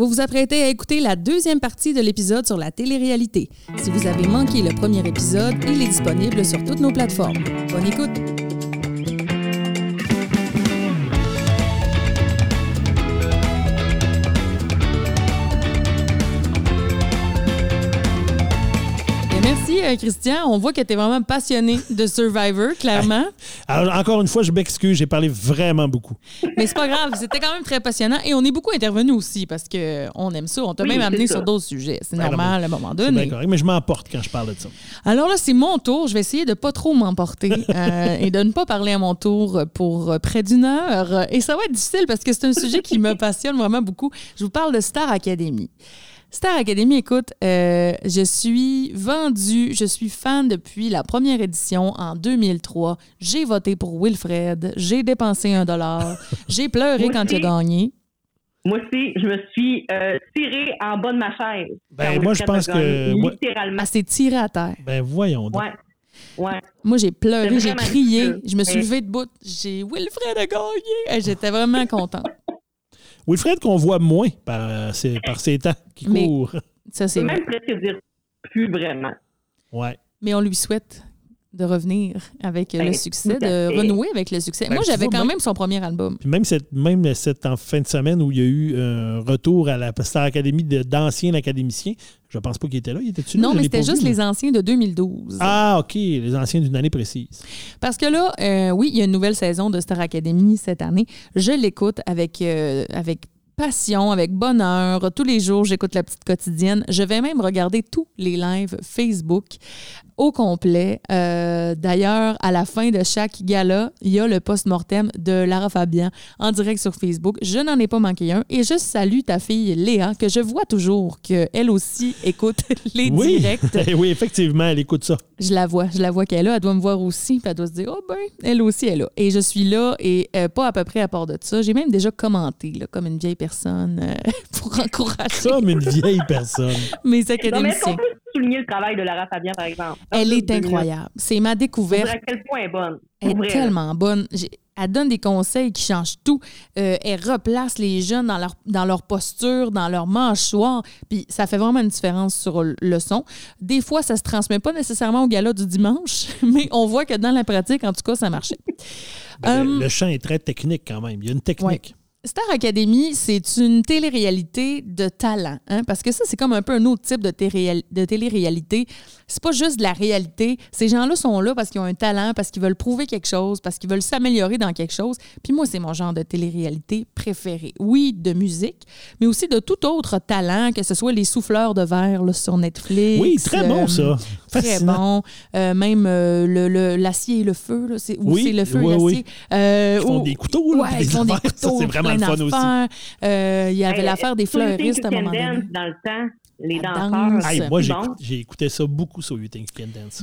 Vous vous apprêtez à écouter la deuxième partie de l'épisode sur la télé-réalité. Si vous avez manqué le premier épisode, il est disponible sur toutes nos plateformes. Bonne écoute! Christian. On voit que tu es vraiment passionné de Survivor, clairement. Alors, encore une fois, je m'excuse, j'ai parlé vraiment beaucoup. Mais c'est pas grave, c'était quand même très passionnant et on est beaucoup intervenu aussi parce qu'on aime ça. On t'a même amené sur d'autres sujets. C'est ben normal à un moment donné. D'accord, mais je m'emporte quand je parle de ça. Alors là, c'est mon tour. Je vais essayer de pas trop m'emporter euh, et de ne pas parler à mon tour pour près d'une heure. Et ça va être difficile parce que c'est un sujet qui me passionne vraiment beaucoup. Je vous parle de Star Academy. Star Academy, écoute, euh, je suis vendue, je suis fan depuis la première édition en 2003. J'ai voté pour Wilfred, j'ai dépensé un dollar, j'ai pleuré quand il a gagné. Moi aussi, je me suis euh, tirée en bas de ma chaise. Ben, moi, je pense que. Littéralement. Elle s'est tirée à terre. Ben, voyons donc. Ouais. Ouais. Moi, j'ai pleuré, j'ai crié, je me suis levée debout. J'ai Wilfred a gagné. J'étais vraiment contente. Wilfred qu'on voit moins par, euh, par ces temps qui courent. Ça, c'est même presque dire plus vraiment. Ouais. Mais on lui souhaite de revenir avec le ben, succès, de renouer avec le succès. Ben, Moi, j'avais quand même son premier album. Puis même cette, même cette en fin de semaine où il y a eu un retour à la Star Academy d'anciens académiciens, je pense pas qu'il était là. Il était Non, mais c'était juste les anciens de 2012. Ah, OK. Les anciens d'une année précise. Parce que là, euh, oui, il y a une nouvelle saison de Star Academy cette année. Je l'écoute avec, euh, avec passion, avec bonheur. Tous les jours, j'écoute la petite quotidienne. Je vais même regarder tous les lives Facebook au complet. Euh, d'ailleurs, à la fin de chaque gala, il y a le post-mortem de Lara Fabian en direct sur Facebook. Je n'en ai pas manqué un. Et je salue ta fille Léa, que je vois toujours qu'elle aussi écoute les directs. oui, effectivement, elle écoute ça. Je la vois. Je la vois qu'elle est là. Elle doit me voir aussi. Puis elle doit se dire, oh ben, elle aussi est là. Et je suis là et euh, pas à peu près à part de ça. J'ai même déjà commenté, là, comme une vieille personne, euh, pour encourager. Comme une vieille personne. Mes académiciens souligner le travail de Lara Fabien, par exemple? Elle est incroyable. C'est ma découverte. À quel point elle est bonne. Elle est tellement bonne. Elle donne des conseils qui changent tout. Euh, elle replace les jeunes dans leur, dans leur posture, dans leur mâchoire. Puis ça fait vraiment une différence sur le son. Des fois, ça se transmet pas nécessairement au gala du dimanche, mais on voit que dans la pratique, en tout cas, ça marchait. Ben, le, hum, chant est très technique quand même. Il y a une technique. Star Academy, c'est une télé-réalité de talent, hein? parce que ça, c'est comme un peu un autre type de, de télé-réalité. C'est pas juste de la réalité. Ces gens-là sont là parce qu'ils ont un talent, parce qu'ils veulent prouver quelque chose, parce qu'ils veulent s'améliorer dans quelque chose. Puis moi, c'est mon genre de télé-réalité préféré. Oui, de musique, mais aussi de tout autre talent, que ce soit les souffleurs de verre sur Netflix. Oui, très bon ça. Euh, très bon. Euh, même euh, l'acier et le feu. Là, oui, c'est le feu et l'acier? ils font des couteaux. Là, ils font des couteaux. c'est vraiment le fun aussi. il y avait l'affaire des fleuristes à un moment donné. Dans le temps les danseurs. moi, j'ai écouté ça beaucoup sur You Think You Can Dance.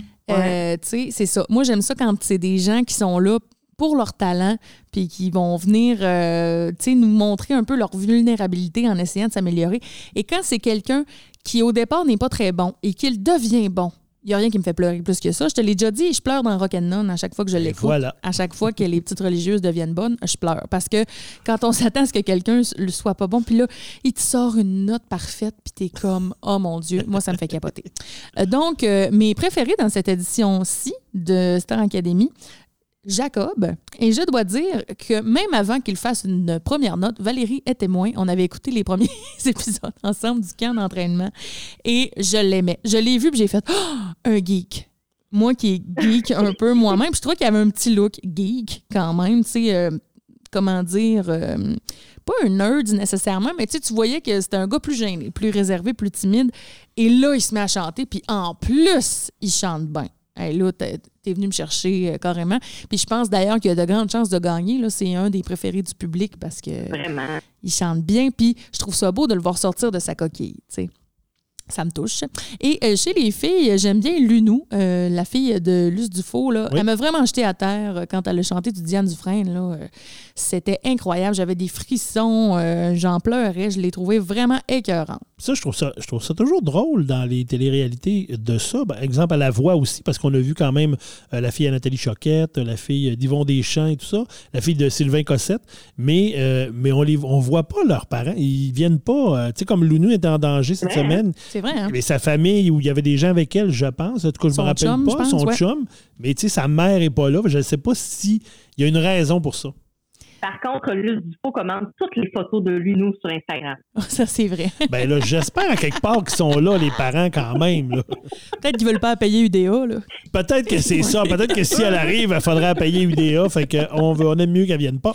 tu sais, c'est ça. Moi, j'aime ça quand c'est des gens qui sont là pour leur talent, puis qui vont venir euh, nous montrer un peu leur vulnérabilité en essayant de s'améliorer. Et quand c'est quelqu'un qui, au départ, n'est pas très bon et qu'il devient bon, il n'y a rien qui me fait pleurer plus que ça. Je te l'ai déjà dit, je pleure dans Rock'n'None à chaque fois que je l'écoute. À chaque fois que les petites religieuses deviennent bonnes, je pleure. Parce que quand on s'attend à ce que quelqu'un ne soit pas bon, puis là, il te sort une note parfaite, puis t'es comme, oh mon Dieu, moi, ça me fait capoter. Euh, donc, euh, mes préférés dans cette édition-ci de Star Academy, Jacob. Et je dois dire que même avant qu'il fasse une première note, Valérie est témoin. On avait écouté les premiers épisodes ensemble du camp d'entraînement et je l'aimais. Je l'ai vu et j'ai fait oh, un geek. Moi qui est geek un peu moi-même, je trouvais qu'il avait un petit look geek quand même, tu sais, euh, comment dire, euh, pas un nerd nécessairement, mais tu voyais que c'était un gars plus gêné, plus réservé, plus timide. Et là, il se met à chanter, puis en plus, il chante bien. Hey, là, t'es es venu me chercher euh, carrément. Puis je pense d'ailleurs qu'il y a de grandes chances de gagner. C'est un des préférés du public parce que Vraiment. il chante bien. Puis je trouve ça beau de le voir sortir de sa coquille. Ça me touche. Et euh, chez les filles, j'aime bien Lunou, euh, la fille de Luce Dufault. Là. Elle m'a vraiment jeté à terre quand elle a chanté du Diane Dufresne. Là. C'était incroyable. J'avais des frissons. J'en pleurais. Je l'ai trouvée vraiment écœurante. Ça, je trouve ça, je trouve ça toujours drôle dans les téléréalités de ça. Par exemple, à la voix aussi, parce qu'on a vu quand même euh, la fille à Nathalie Choquette, la fille d'Yvon Deschamps et tout ça, la fille de Sylvain Cossette, mais, euh, mais on ne on voit pas leurs parents. Ils viennent pas. euh, tu sais, comme Lounou était en danger cette Ouais. semaine, C'est vrai, hein? mais sa famille, où il y avait des gens avec elle, je pense. En tout cas, je Son me rappelle chum, pas, pense, son ouais. chum. Mais tu sais, sa mère n'est pas là. Je ne sais pas s'il y a une raison pour ça. Par contre, Luce Dupont commande toutes les photos de Luno sur Instagram. Ça, c'est vrai. Ben là, j'espère à quelque part qu'ils sont là, les parents, quand même. Peut-être qu'ils veulent pas payer UDA, là. Peut-être que c'est ça. Peut-être que si elle arrive, il faudrait payer UDA. Fait que on, veut- on aime mieux qu'elle vienne pas.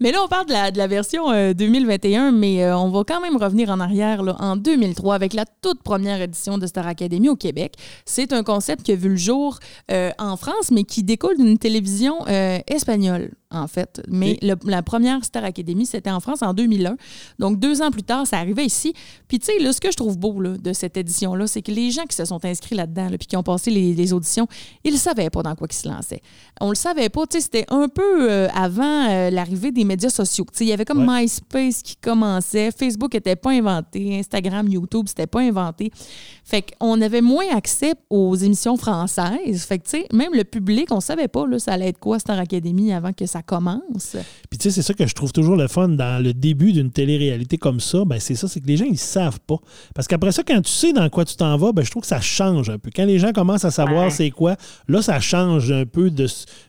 Mais là, on parle de la, de la version euh, 2021, mais euh, on va quand même revenir en arrière là, en 2003 avec la toute première édition de Star Academy au Québec. C'est un concept qui a vu le jour euh, en France, mais qui découle d'une télévision euh, espagnole, en fait. Mais le- la première Star Academy, c'était en France en 2001. Donc, deux ans plus tard, ça arrivait ici. Puis, tu sais, là, ce que je trouve beau là, de cette édition-là, c'est que les gens qui se sont inscrits là-dedans, là, puis qui ont passé les, les auditions, ils ne savaient pas dans quoi ils se lançaient. On le savait pas. Tu sais, c'était un peu euh, avant euh, l'arrivée des médias sociaux. Tu sais, il y avait comme Ouais. MySpace qui commençait. Facebook n'était pas inventé. Instagram, YouTube, c'était pas inventé. Fait qu'on avait moins accès aux émissions françaises. Fait que, tu sais, même le public, on savait pas, là, ça allait être quoi Star Academy avant que ça commence. Puis tu sais, c'est ça que je trouve toujours le fun dans le début d'une télé-réalité comme ça. Ben c'est ça, c'est que les gens, ils savent pas. Parce qu'après ça, quand tu sais dans quoi tu t'en vas, ben je trouve que ça change un peu. Quand les gens commencent à savoir Ouais. c'est quoi, là, ça change un peu de,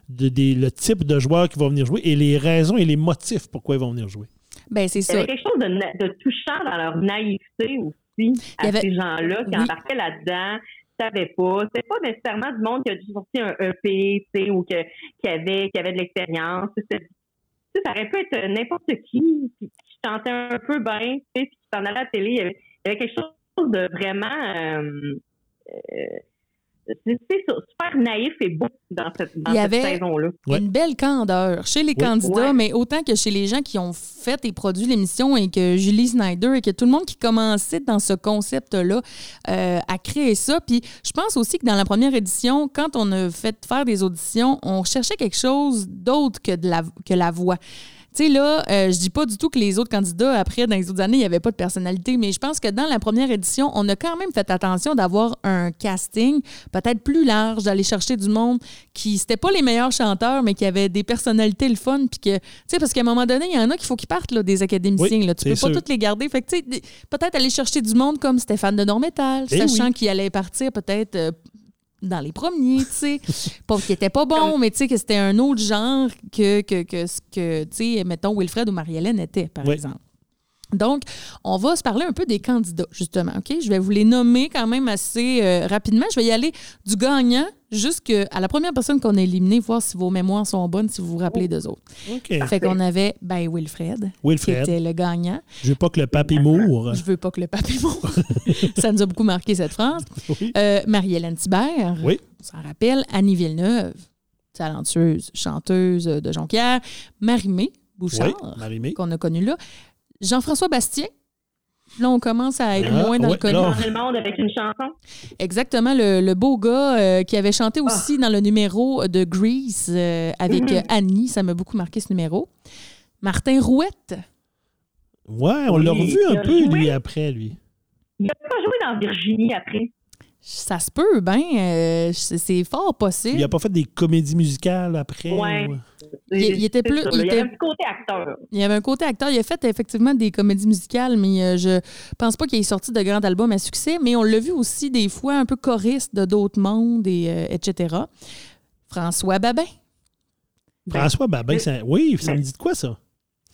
de- des- le type de joueurs qui vont venir jouer et les raisons et les motifs pourquoi ils vont venir jouer. Ben, c'est Il y ça. avait quelque chose de, touchant dans leur naïveté aussi Il à y avait- ces gens-là qui Oui. embarquaient là-dedans, savaient pas. C'était pas nécessairement du monde qui a dû sortir un EP, tu sais, ou que, qui, avait, qui avait de l'expérience. Ça aurait pu être n'importe qui, qui chantait un peu bien, puis qui s'en allait à la télé. Il y avait, il y avait quelque chose de vraiment... euh, euh, c'est c'est super naïf et beau dans cette, dans Il y cette avait- saison-là. Une belle candeur chez les Oui. candidats, Ouais. mais autant que chez les gens qui ont fait et produit l'émission et que Julie Snyder et que tout le monde qui commençait dans ce concept-là euh, à créer ça. Puis je pense aussi que dans la première édition, quand on a fait faire des auditions, on cherchait quelque chose d'autre que, de la, que la voix. Tu sais, là, euh, je dis pas du tout que les autres candidats, après, dans les autres années, il n'y avait pas de personnalité, mais je pense que dans la première édition, on a quand même fait attention d'avoir un casting peut-être plus large, d'aller chercher du monde qui, c'était pas les meilleurs chanteurs, mais qui avaient des personnalités le fun, puis que, tu sais, parce qu'à un moment donné, il y en a qu'il faut qu'ils partent, là, des académiciens, Oui, là. Tu peux pas toutes les garder. Fait que, tu sais, peut-être aller chercher du monde comme Stéphane de Normétal, Eh sachant oui. qu'il allait partir peut-être euh, dans les premiers, tu sais. pas qu'il était pas bon, mais tu sais, que c'était un autre genre que, que, que ce que, tu sais, mettons, Wilfred ou Marie-Hélène étaient, par Oui. exemple. Donc, on va se parler un peu des candidats, justement. OK? Je vais vous les nommer quand même assez euh, rapidement. Je vais y aller du gagnant jusqu'à la première personne qu'on a éliminée, voir si vos mémoires sont bonnes, si vous vous rappelez d'eux autres. OK. Fait qu'on avait, ben, Wilfred, qui Wilfred, était le gagnant. je veux pas que le papy moure. Je veux pas que le papy moure. Ça nous a beaucoup marqué, cette phrase. Oui. Euh, Marie-Hélène Thibert. Oui. On s'en rappelle. Annie Villeneuve, talentueuse, chanteuse de Jonquière. Marie-Mé Oui, Bouchard, Marie-Mé. qu'on a connue là. Jean-François Bastien. Là, on commence à être Ah, moins dans ouais, le Changer le monde avec une chanson. Exactement, le, le beau gars euh, qui avait chanté aussi Ah. dans le numéro de Grease euh, avec Mhm. euh, Annie. Ça m'a beaucoup marqué ce numéro. Martin Rouette. Ouais, on l'a Oui, revu un peu, joué. lui, après, lui. Il n'a pas joué dans Virginie après. Ça se peut, ben, euh, c'est fort possible. Il a pas fait des comédies musicales après. Ouais. ou- Il- il était plus- il y avait un petit côté acteur. Il y avait un côté acteur. Il a fait effectivement des comédies musicales, mais euh, je pense pas qu'il ait sorti de grands albums à succès. Mais on l'a vu aussi des fois un peu choriste de d'autres mondes, et, euh, etc. François Babin. François Babin, ça- oui, ça me dit de quoi, ça?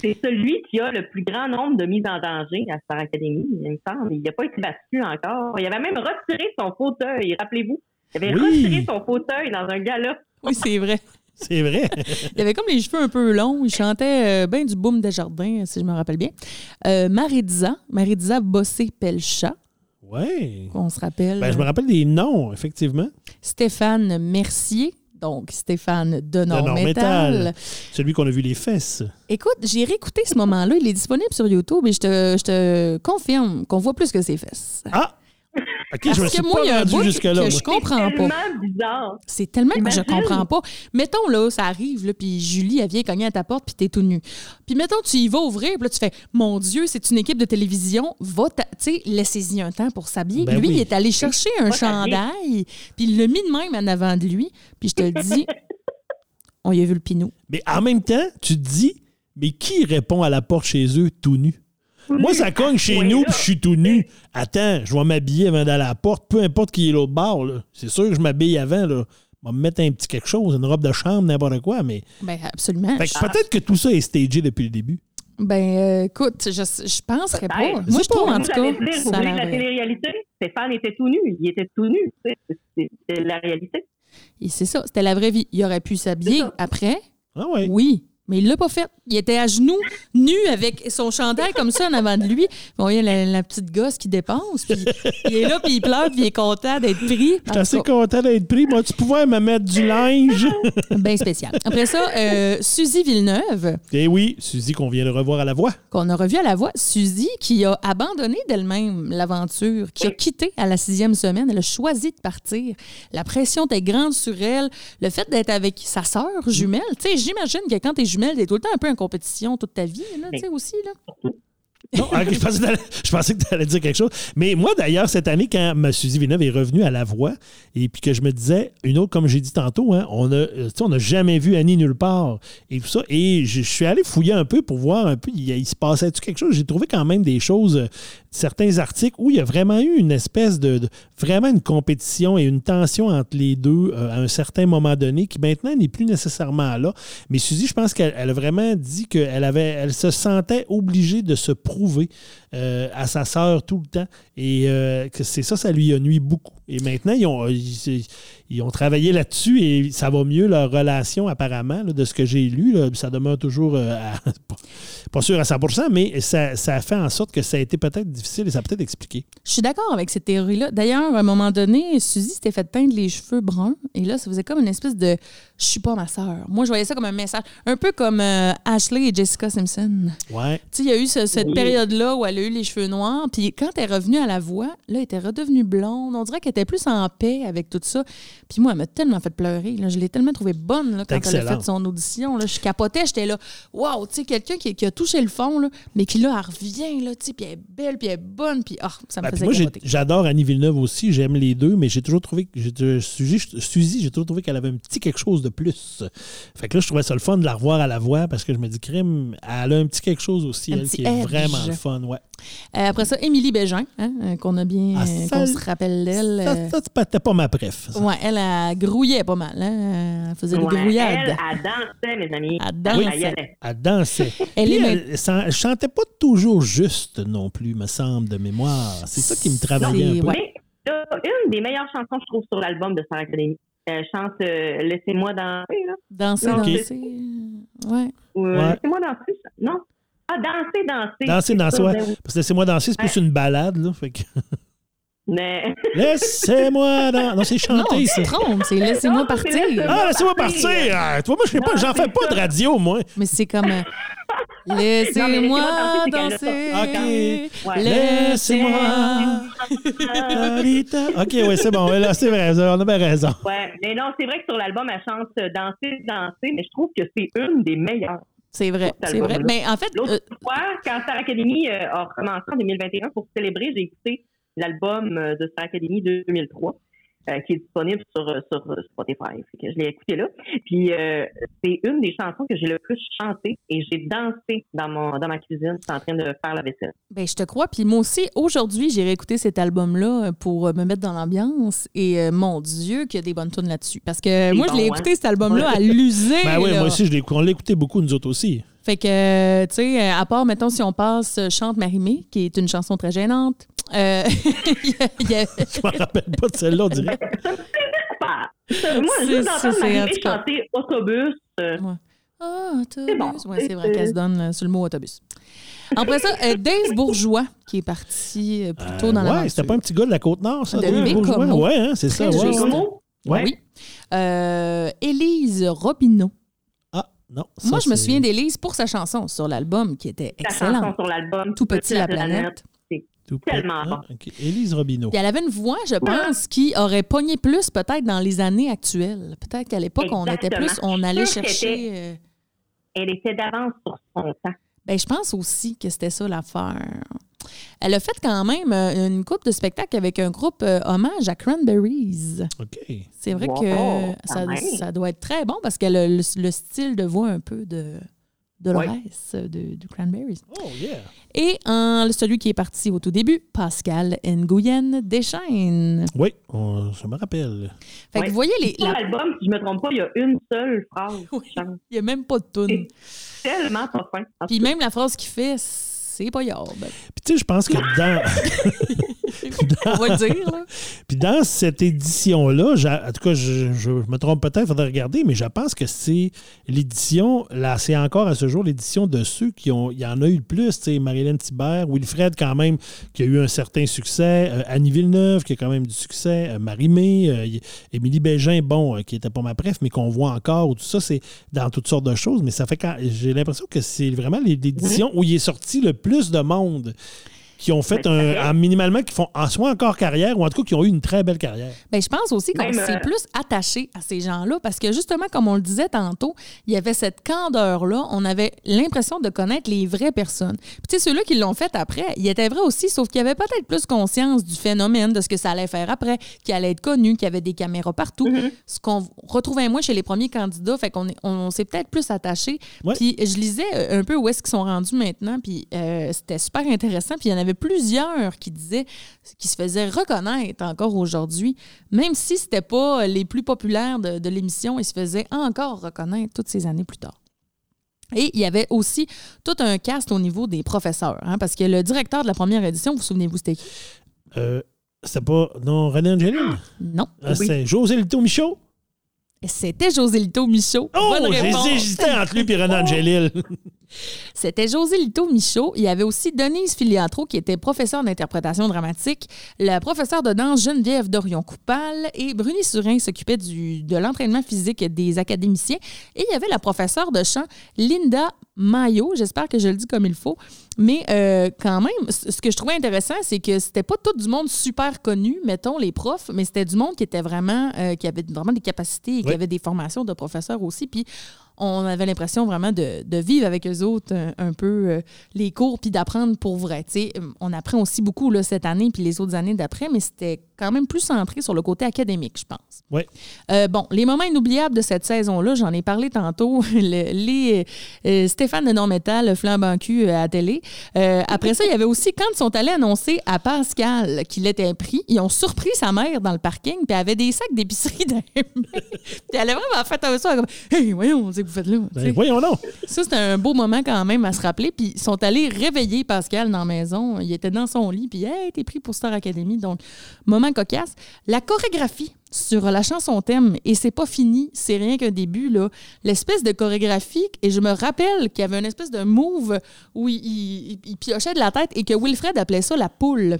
C'est celui qui a le plus grand nombre de mises en danger à Star Academy, il me semble. Il n'a pas été battu encore. Il avait même retiré son fauteuil, rappelez-vous. Il avait Oui. retiré son fauteuil dans un gala. Oui, c'est vrai. C'est vrai. Il avait comme les cheveux un peu longs. Il chantait bien du boom des jardins, si je me rappelle bien. Euh, Maritza, Maritza Bossé-Pelchat, ouais. on se rappelle. Ben, je me rappelle des noms, effectivement. Stéphane Mercier, donc Stéphane de De Normétal. Normétal. Celui qu'on a vu les fesses. Écoute, j'ai réécouté ce moment-là. Il est disponible sur YouTube et je te, je te confirme qu'on voit plus que ses fesses. Ah! OK, je me Parce suis que moi, il y a un rendu bout jusque-là. que moi. je comprends C'est pas. tellement bizarre. C'est tellement que je comprends pas. Mettons, là, ça arrive, là, puis Julie, elle vient cogner à ta porte, puis t'es tout nu. Puis mettons, tu y vas ouvrir, puis là, tu fais Mon Dieu, c'est une équipe de télévision, va, tu sais, laissez-y un temps pour s'habiller. Ben lui, oui. il est allé chercher un chandail, puis il l'a mis de même en avant de lui, puis je te le dis, on y a vu le pinou. Mais en même temps, tu te dis, mais qui répond à la porte chez eux tout nu? Moi, ça cogne chez Ouais, nous, puis je suis tout nu. Attends, je vais m'habiller avant d'aller à la porte, peu importe qui est l'autre bord. là. C'est sûr que je m'habille avant. Là. Je vais me mettre un petit quelque chose, une robe de chambre, n'importe quoi. Mais Ben, absolument. Fait que peut-être que tout ça est stagé depuis le début. Ben, euh, écoute, je, je penserais pas. Moi, je trouve, en tout cas, dit, vous ça la télé-réalité? Stéphane était tout nu. Il était tout nu. c'est la réalité. Et c'est ça, c'était la vraie vie. Il aurait pu s'habiller après, Ah ouais. Oui, mais il l'a pas fait. Il était à genoux, nu, avec son chandail comme ça en avant de lui. Vous voyez la, la petite gosse qui dépense. Puis il est là, puis il pleure, puis il est content d'être pris. Je suis assez content d'être pris. Moi, tu pouvais me mettre du linge. Bien spécial. Après ça, euh, Suzy Villeneuve, Eh oui, Suzy, qu'on vient de revoir à la voix. qu'on a revu à la voix. Suzy, qui a abandonné d'elle-même l'aventure, qui a quitté à la sixième semaine. Elle a choisi de partir. La pression était grande sur elle. Le fait d'être avec sa sœur jumelle, tu sais, j'imagine que quand t'es jumelle, t'es tout le temps un peu en compétition toute ta vie, là, tu sais, aussi, là. Non, je, pensais que tu allais dire quelque chose. Mais moi, d'ailleurs, cette année, quand ma Suzy Villeneuve est revenue à la voix, et puis que je me disais, une autre, comme j'ai dit tantôt, hein, on a, euh, n'a jamais vu Annie nulle part et tout ça. Et je, je suis allé fouiller un peu pour voir un peu, il, il se passait-tu quelque chose? J'ai trouvé quand même des choses, euh, certains articles où il y a vraiment eu une espèce de, de- vraiment une compétition et une tension entre les deux euh, à un certain moment donné qui maintenant n'est plus nécessairement là. Mais Suzy, je pense qu'elle elle a vraiment dit qu'elle avait, elle se sentait obligée de se prouver euh, à sa sœur tout le temps. Et euh, que c'est ça, ça lui a nuit beaucoup. Et maintenant, ils ont, ils, ils ont travaillé là-dessus et ça va mieux, leur relation, apparemment, là, de ce que j'ai lu. là. ça demeure toujours euh, à- pas, pas sûr à 100 mais ça, ça a fait en sorte que ça a été peut-être difficile et ça a peut-être expliqué. Je suis d'accord avec cette théorie-là. D'ailleurs, à un moment donné, Suzy s'était fait teindre les cheveux bruns. Et là, ça faisait comme une espèce de je suis pas ma sœur. Moi, je voyais ça comme un message. Un peu comme euh, Ashley et Jessica Simpson. Ouais. Tu sais, il y a eu ce- cette Oui. période-là où elle a eu les cheveux noirs. Puis quand elle est revenue à la voix, là, elle était redevenue blonde. On dirait qu'elle était plus en paix avec tout ça. Puis moi, elle m'a tellement fait pleurer. là. Je l'ai tellement trouvée bonne là, quand elle a fait son audition. Là. Je capotais. J'étais là, waouh, tu sais, quelqu'un qui, qui a touché le fond, là, mais qui là, elle revient, là, tu sais, puis elle est belle, puis elle est bonne. Puis ah, ça me Ben, faisait moi, j'adore Annie Villeneuve aussi. J'aime les deux, mais j'ai toujours trouvé que j'ai- Suzy, j'ai toujours trouvé qu'elle avait un petit quelque chose de plus. Fait que là, je trouvais ça le fun de la revoir à la voix parce que je me dis, crime, elle a un petit quelque chose aussi, Un elle, petit qui est edge. vraiment le fun. Ouais. Euh, après ça, Émilie Bégin, hein, euh, qu'on a bien, Ah, euh, ça- qu'on se rappelle d'elle. Ça, euh, ça, c'était pas ma préf. ouais, elle, elle grouillait pas mal. Hein? Elle faisait des Ouais, elle, grouillades. elle dansait, mes amis. Elle dansait. Allait. Elle dansait. Elle Puis est elle, elle chan- elle chantait pas toujours juste non plus, me semble, de mémoire. C'est ça qui me travaillait un peu. ouais. Une des meilleures chansons, je trouve, sur l'album de Star Academy. Elle chante euh, Laissez-moi danser, là. Danser, Non, danser. euh, Ouais. Ou euh, Ouais. Laissez-moi danser, ça. non? Ah, danser, danser. Danser, danser, ouais. ben. Parce que laissez-moi danser, c'est plus une balade, là. Fait que... Mais... Laissez-moi danser. Non, c'est Non, chanter, tu ça. te trompes, c'est laissez-moi Non, partir. Ah, laissez-moi Partir. Ah, toi, moi, je sais pas, Non, j'en fais pas de radio, moi. Mais c'est comme euh, Laissez-moi laissez-moi danser, Ok. Ouais. Laissez-moi. OK, oui, c'est bon. Là, c'est vrai. On a bien raison. Ouais, mais non, c'est vrai que sur l'album, elle chante euh, Danser, danser, mais je trouve que c'est une des meilleures. C'est vrai, c'est. Mais en fait, L'autre euh, fois, quand Star Academy euh, a recommencé en 2021 pour célébrer, j'ai écouté l'album euh, de Star Academy 2003. Euh, qui est disponible sur, euh, sur euh, Spotify. Fait que je l'ai écouté là. Puis euh, c'est une des chansons que j'ai le plus chanté et j'ai dansé dans mon dans ma cuisine en train de faire la vaisselle. ben, je te crois. Puis moi aussi, aujourd'hui, j'ai réécouté cet album-là pour me mettre dans l'ambiance. Et euh, mon Dieu, qu'il y a des bonnes tunes là-dessus. Parce que moi, je l'ai écouté, hein? cet album-là, à l'user. Ben oui, moi aussi, je l'ai- on l'a écouté beaucoup, nous autres aussi. Fait que, tu sais, à part, mettons, si on passe Chante Marimé, qui est une chanson très gênante, euh, il y a- il y a- Je m'en rappelle pas de celle-là, on dirait. Pas. Moi, juste c'est- d'entendre Marie chanter Autobus, euh, Ah, autobus. C'est bon. Ouais, c'est vrai qu'elle se donne euh, sur le mot autobus. Après ça, euh, Dave Bourgeois, qui est parti euh, plus tôt dans Euh, la ouais, c'était pas un petit gars de la Côte-Nord, ça? De Dave. Bourgeois? Ouais, hein, c'est ça. Ouais, ouais. Ouais. Oui. Euh, Élise Robineau. Ah, non. ça, Moi, je me souviens d'Élise pour sa chanson sur l'album qui était La chanson excellente. sur l'album Tout petit la planète. Tout Tellement Ah, bon. ok. Élise Robineau. Puis elle avait une voix, je pense, qui aurait pogné plus peut-être dans les années actuelles. Peut-être qu'à l'époque, on était plus, on allait chercher. euh, Elle était d'avance sur son temps. Ben, je pense aussi que c'était ça l'affaire. Elle a fait quand même euh, une coupe de spectacle avec un groupe euh, hommage à Cranberries. OK. C'est vrai Wow, que ça, ça doit être très bon parce qu'elle a le, le style de voix un peu de Dolores Ouais. euh, de, de Cranberries. Oh, yeah. Et en, celui qui est parti au tout début, Pascal Nguyen Deschaines. Oui, on- je me rappelle. Fait que vous voyez, les, Sur la- l'album, si je me trompe pas, il y a une seule phrase Oui. il n'y a même pas de tune. C'est tellement pas fin. Puis même la phrase qu'il fait, c'est pas yarb. Puis tu sais, je pense que dans, On va le dire, là. puis dans cette édition-là, en tout cas, je, je me trompe peut-être, il faudrait regarder, mais je pense que c'est l'édition, là, c'est encore à ce jour l'édition de ceux qui ont, il y en a eu le plus, tu sais, Marilyn Thibert, Wilfred quand même, qui a eu un certain succès, euh, Annie Villeneuve, qui a quand même du succès, euh, Marie-Mé, euh, Émilie Bégin, bon, qui était pas ma préf, mais qu'on voit encore, tout ça, c'est dans toutes sortes de choses, mais ça fait quand, j'ai l'impression que c'est vraiment l'édition où il est sorti le plus de monde qui ont fait un, en- minimalement, qui font en soit encore carrière, ou en tout cas qui ont eu une très belle carrière. Ben, je pense aussi qu'on s'est euh, plus attaché à ces gens-là parce que justement, comme on le disait tantôt, il y avait cette candeur-là. On avait l'impression de connaître les vraies personnes. Puis, tu sais, ceux-là qui l'ont fait après, ils étaient vrais aussi, sauf qu'ils avaient peut-être plus conscience du phénomène, de ce que ça allait faire après, qu'il allait être connu, qu'il y avait des caméras partout. Mm-hmm. Ce qu'on retrouvait moins chez les premiers candidats, fait qu'on est- on, s'est peut-être plus attaché. Ouais. Puis, je lisais euh, un peu où est-ce qu'ils sont rendus maintenant, puis euh, c'était super intéressant. Puis, il y en avait plusieurs qui disaient, qui se faisaient reconnaître encore aujourd'hui, même si c'était pas les plus populaires de, de l'émission, ils se faisaient encore reconnaître toutes ces années plus tard. Et il y avait aussi tout un cast au niveau des professeurs, hein, parce que le directeur de la première édition, vous souvenez-vous, c'était qui? Euh, c'était pas. Non, René Angeline? Non. Ah, C'est José Lito Michaud? C'était José Lito Michaud. Oh, hésité entre lui et René Angélil. C'était José Lito Michaud. Il y avait aussi Denise Filiatro, qui était professeure d'interprétation dramatique, le professeur de danse Geneviève Dorion-Coupal et Bruni Surin s'occupait de l'entraînement physique des académiciens. Et il y avait la professeure de chant Linda Maillot, j'espère que je le dis comme il faut. Mais euh, quand même, ce que je trouvais intéressant, c'est que c'était pas tout du monde super connu, mettons, les profs, mais c'était du monde qui était vraiment, euh, qui avait vraiment des capacités et qui Oui. avait des formations de professeurs aussi. Puis on avait l'impression vraiment de, de vivre avec eux autres un, un peu euh, les cours puis d'apprendre pour vrai. Tu sais, euh, on apprend aussi beaucoup là, cette année puis les autres années d'après, mais c'était quand même plus centré sur le côté académique, je pense. Oui. Euh, bon, les moments inoubliables de cette saison-là, j'en ai parlé tantôt. Le- les euh, Stéphane de Normétal, le flambant cul euh, à la télé. Euh, après ça, il y avait aussi quand ils sont allés annoncer à Pascal qu'il était pris, ils ont surpris sa mère dans le parking, puis elle avait des sacs d'épicerie dans les mains. Puis elle a vraiment fait un ça comme Hey, voyons, c'est que vous faites là. Ben, voyons non. Ça, c'était un beau moment quand même à se rappeler. Puis ils sont allés réveiller Pascal dans la maison. Il était dans son lit. Puis, hey, t'es pris pour Star Academy. Donc, moment cocasse. La chorégraphie sur la chanson thème, et c'est pas fini, c'est rien qu'un début, là. L'espèce de chorégraphie, et je me rappelle qu'il y avait une espèce de move où il, il- il piochait de la tête et que Wilfred appelait ça la poule.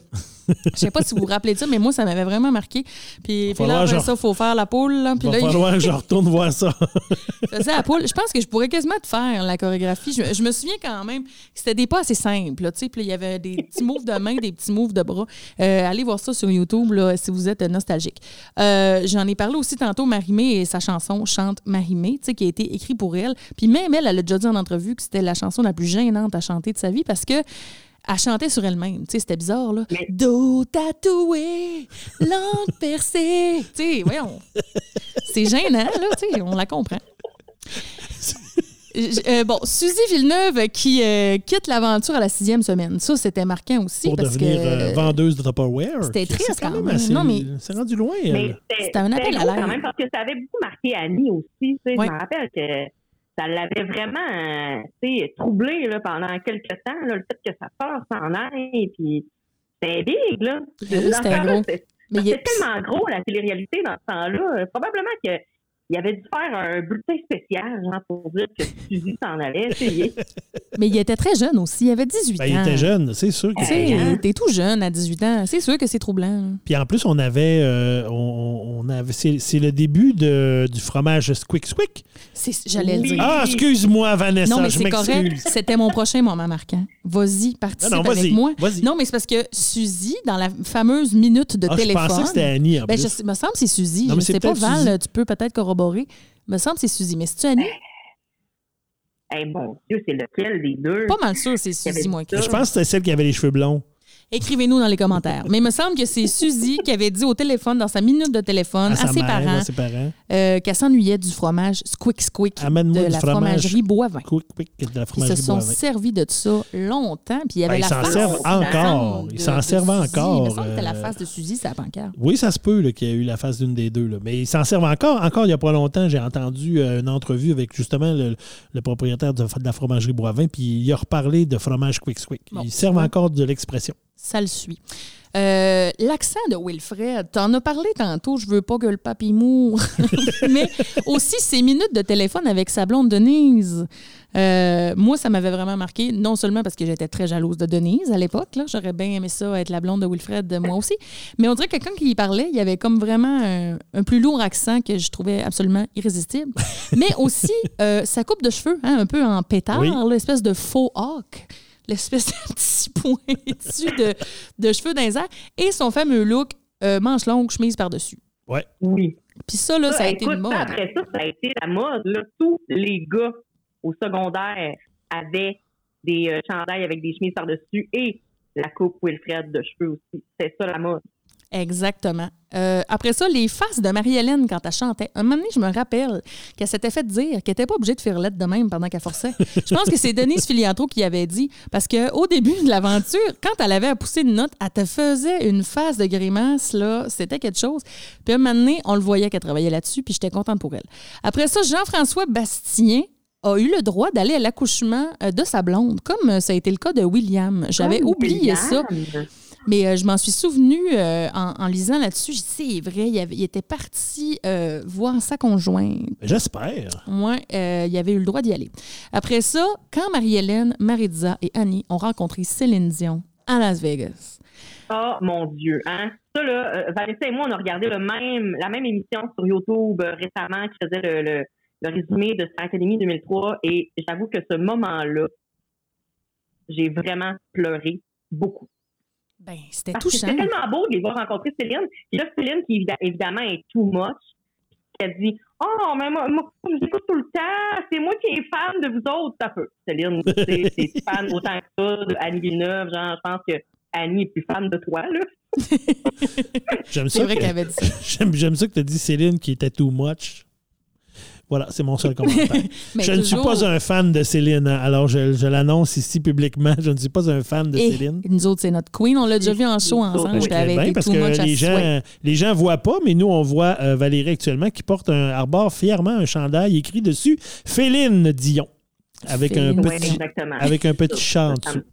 Je sais pas si vous vous rappelez de ça, mais moi, ça m'avait vraiment marqué. Puis, puis là, après ça, faut faire la poule. là. Puis va là, il- falloir que je retourne voir ça. faisais la poule. Je pense que je pourrais quasiment te faire la chorégraphie. Je, je me souviens quand même que c'était des pas assez simples. là, tu sais. Puis il y avait des petits moves de main, des petits moves de bras. Euh, allez voir ça sur YouTube là, si vous êtes nostalgique. Euh, J'en ai parlé aussi tantôt, Marimé et sa chanson Chante Marimé, qui a été écrite pour elle. Puis même elle, elle a déjà dit en entrevue que c'était la chanson la plus gênante à chanter de sa vie parce que elle chantait sur elle-même. C'était bizarre, là. Mais- Dos tatoué, langue percée. Tu sais, voyons. C'est gênant, là, tu sais, on la comprend. Euh, bon, Suzy Villeneuve qui euh, quitte l'aventure à la sixième semaine. Ça, c'était marquant aussi Pour parce devenir que euh, vendeuse de Tupperware. c'était triste quand quand même assez- Non, mais- C'est rendu loin, c'était C'était un appel à l'aide. quand même parce que ça avait beaucoup marqué Annie aussi. tu sais. Ouais. Je me rappelle que ça l'avait vraiment tu sais, troublé là, pendant quelques temps, là, le fait que sa sœur s'en aille. Puis c'était big, là. Dans ce c'était tellement gros, la télé-réalité, dans ce temps-là. Probablement que il avait dû faire un bulletin spécial, genre, pour dire que Suzy s'en allait essayer. Mais il était très jeune aussi. Il avait 18 Ben, ans. il était jeune, c'est sûr. Tu sais, t'es tout jeune à 18 ans. C'est sûr que c'est troublant. Puis en plus, on avait. euh, on, on avait c'est, c'est le début de, du fromage Squick Squick. J'allais le dire. Ah, excuse-moi, Vanessa, non, mais je c'est correct. C'était mon prochain moment marquant. Vas-y, participe Non, non, avec moi. Non, mais c'est parce que Suzy, dans la fameuse minute de Ah, je téléphone. pensais que c'était Annie en Ben, plus. je me semble que c'est Suzy. Non, je mais ne c'est sais pas, peut-être Val, Suzy. tu peux peut-être corroborer. Me semble que c'est Suzy. Mais c'est-tu Annie? Eh mon Dieu, c'est lequel des deux? Pas mal sûr c'est Suzy, moi. qui- Je pense que c'était celle qui avait les cheveux blonds. Écrivez-nous dans les commentaires. Mais il me semble que c'est Suzy qui avait dit au téléphone, dans sa minute de téléphone, à, ses mère, parents, à ses parents. euh, qu'elle s'ennuyait du fromage Squick Squick de du la fromage. fromagerie Boivin. De ils se sont servis de ça longtemps. Puis il y avait Ben, la ils s'en servent encore. de- Ils s'en de servent encore, Il me semble que la euh, face de Suzy, c'est la pancarte. Oui, ça se peut qu'il y a eu la face d'une des deux. là. Mais ils s'en servent encore. Encore il n'y a pas longtemps, j'ai entendu euh, une entrevue avec justement le, le propriétaire de, de la fromagerie Boivin, puis il a reparlé de fromage Quick Quick. Bon. Ils servent encore de l'expression. Ça le suit. Euh, L'accent de Wilfred, t'en as parlé tantôt, je veux pas que le papy moure. Mais aussi ses minutes de téléphone avec sa blonde Denise. Euh, moi, ça m'avait vraiment marqué, non seulement parce que j'étais très jalouse de Denise à l'époque, j'aurais bien aimé ça, être la blonde de Wilfred, moi aussi, mais on dirait que quand il y parlait, il y avait comme vraiment un, un plus lourd accent que je trouvais absolument irrésistible. mais aussi euh, sa coupe de cheveux, hein, un peu en pétard, Oui. l'espèce de faux hawk l'espèce de petit pointu de, de cheveux dans les airs et son fameux look euh, manche longue, chemise par-dessus. Oui. Puis ça, là, ça a écoute, été une mode. Après ça, ça a été la mode. Là. Tous les gars au secondaire avaient des euh, chandails avec des chemises par-dessus et la coupe Wilfred de cheveux aussi. C'est ça la mode. Exactement. Euh, après ça, les faces de Marie-Hélène quand elle chantait. Un moment donné, je me rappelle qu'elle s'était fait dire qu'elle n'était pas obligée de faire lettre de même pendant qu'elle forçait. Je pense que c'est Denise Filiatro qui avait dit. Parce qu'au début de l'aventure, quand elle avait à pousser une note, elle te faisait une face de grimace, là. C'était quelque chose. Puis un moment donné, on le voyait qu'elle travaillait là-dessus, puis j'étais contente pour elle. Après ça, Jean-François Bastien a eu le droit d'aller à l'accouchement euh, de sa blonde, comme euh, ça a été le cas de William. J'avais oublié William. ça. Mais euh, je m'en suis souvenu euh, en, en lisant là-dessus. J'ai dit, c'est vrai, il, avait- il était parti euh, voir sa conjointe. J'espère. Moi, euh, il avait eu le droit d'y aller. Après ça, quand Marie-Hélène, Maritza et Annie ont rencontré Céline Dion à Las Vegas. Oh mon Dieu, hein? Ça, là, euh, Vanessa et moi, on a regardé le même, la même émission sur YouTube euh, récemment qui faisait le, le, le résumé de Star Academy 2003 et j'avoue que ce moment-là, j'ai vraiment pleuré beaucoup. Ben, c'était touchant. c'était tellement beau de les voir rencontrer Céline. Puis là, Céline, qui évi- évidemment est too much, elle dit Oh, mais moi, moi, je vous écoute tout le temps. C'est moi qui est fan de vous autres. Ça peut. Céline, tu sais, t'es fan autant que ça de Annie Villeneuve. Genre, je pense que Annie est plus fan de toi, là. J'aime C'est ça. vrai qu'elle avait dit ça. J'aime, j'aime ça que tu as dit Céline qui était too much. Voilà, c'est mon seul commentaire. Je ne suis pas un fan de Céline, hein. alors je, je l'annonce ici publiquement. Je ne suis pas un fan de Et Céline. nous autres, c'est notre queen. On l'a déjà vu en show ensemble. Avec bien, parce que les gens, les gens voient pas, mais nous, on voit euh, Valérie actuellement qui porte un arbore fièrement un chandail écrit dessus Féline Dion. Avec un, Féline. Oui, petit, exactement. avec un petit chat en dessous.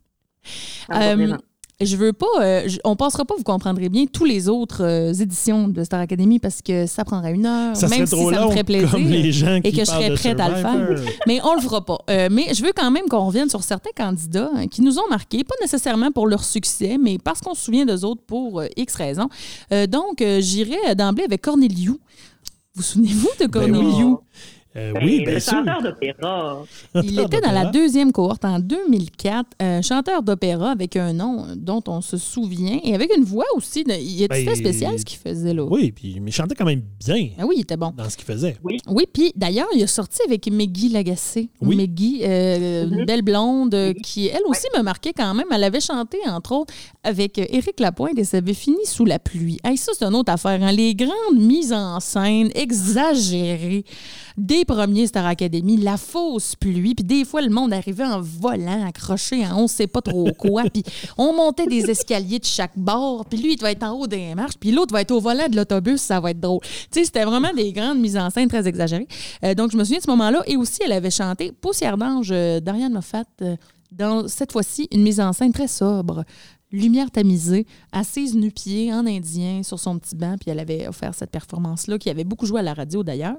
Euh. Je veux pas, euh, je- on passera pas, vous comprendrez bien, tous les autres euh, éditions de Star Academy parce que ça prendrait une heure, Ça même serait trop si ça long me ferait plaisir. comme les gens et que je serais prête à le faire. Mais on le fera pas. Euh, mais je veux quand même qu'on revienne sur certains candidats hein, qui nous ont marqués, pas nécessairement pour leur succès, mais parce qu'on se souvient d'eux autres pour euh, X raisons. Donc, j'irai d'emblée avec Corneliu. Vous souvenez-vous de Ben Corneliu? oui. Euh, oui, Ben, bien le sûr. chanteur d'opéra. Il était dans la deuxième cohorte en 2004, un chanteur d'opéra avec un nom dont on se souvient et avec une voix aussi. de- il était Ben, spécial ce qu'il faisait là. Oui, puis mais il chantait quand même bien Ah oui, il était bon. dans ce qu'il faisait. Oui, puis d'ailleurs, il a sorti avec Meggy Lagacé. Oui. Meggy, euh, une Mhm. belle blonde, euh, Oui. qui, elle aussi, me marquait quand même. Elle avait chanté, entre autres, avec euh, Éric Lapointe et ça avait fini sous la pluie. Hey, ça, c'est une autre affaire. hein. Les grandes mises en scène exagérées des premiers Star Academy, la fausse pluie, puis des fois, le monde arrivait en volant, accroché en on sait pas trop quoi, puis on montait des escaliers de chaque bord, puis lui, il va être en haut des marches, puis l'autre va être au volant de l'autobus, ça va être drôle. Tu sais, c'était vraiment des grandes mises en scène très exagérées. Euh, donc, je me souviens de ce moment-là, et aussi, elle avait chanté Poussière d'ange euh, d'Ariane Moffat, euh, dans cette fois-ci, une mise en scène très sobre. lumière tamisée, assise nu-pied en indien sur son petit banc, puis elle avait offert cette performance-là, qui avait beaucoup joué à la radio d'ailleurs.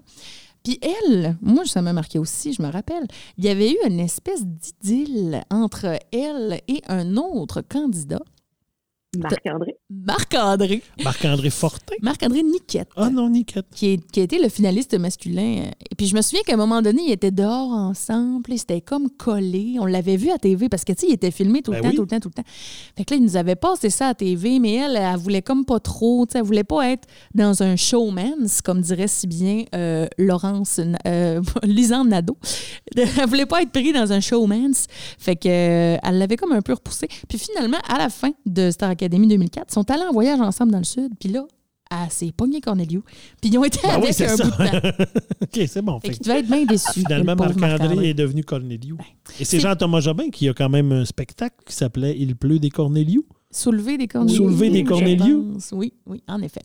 Puis elle, moi, ça m'a marqué aussi, je me rappelle, il y avait eu une espèce d'idylle entre elle et un autre candidat. Marc-André. Marc-André. Marc-André Fortin. Marc-André Niquette. Ah non, Niquette. Qui, est- qui a été le finaliste masculin. Et puis je me souviens qu'à un moment donné, ils étaient dehors ensemble. et C'était comme collé. On l'avait vu à TV parce que, tu sais, il était filmé tout le Ben temps, oui. tout le temps, tout le temps. Fait que là, ils nous avaient passé ça à TV, mais elle, elle, voulait comme pas trop. Tu sais, elle voulait pas être dans un showman's, comme dirait si bien euh, Laurence, euh, Lisanne Nadeau. Elle voulait pas être prise dans un showman's. Fait que, euh, elle l'avait comme un peu repoussé. Puis finalement, à la fin de Star Academy 2004, ils sont allés en voyage ensemble dans le Sud. Puis là, elle s'est pognée Cornelio. Puis ils ont été Ben avec c'est un ça. bout de temps. OK, c'est bon. Fait Fait devait être bien déçu. Finalement, Marc-André est devenu Corneliu. Et c'est Jean-Thomas Jobin qui a quand même un spectacle qui s'appelait Il pleut des Cornelius. Soulever des cornelius. Soulever des. Oui, oui, en effet.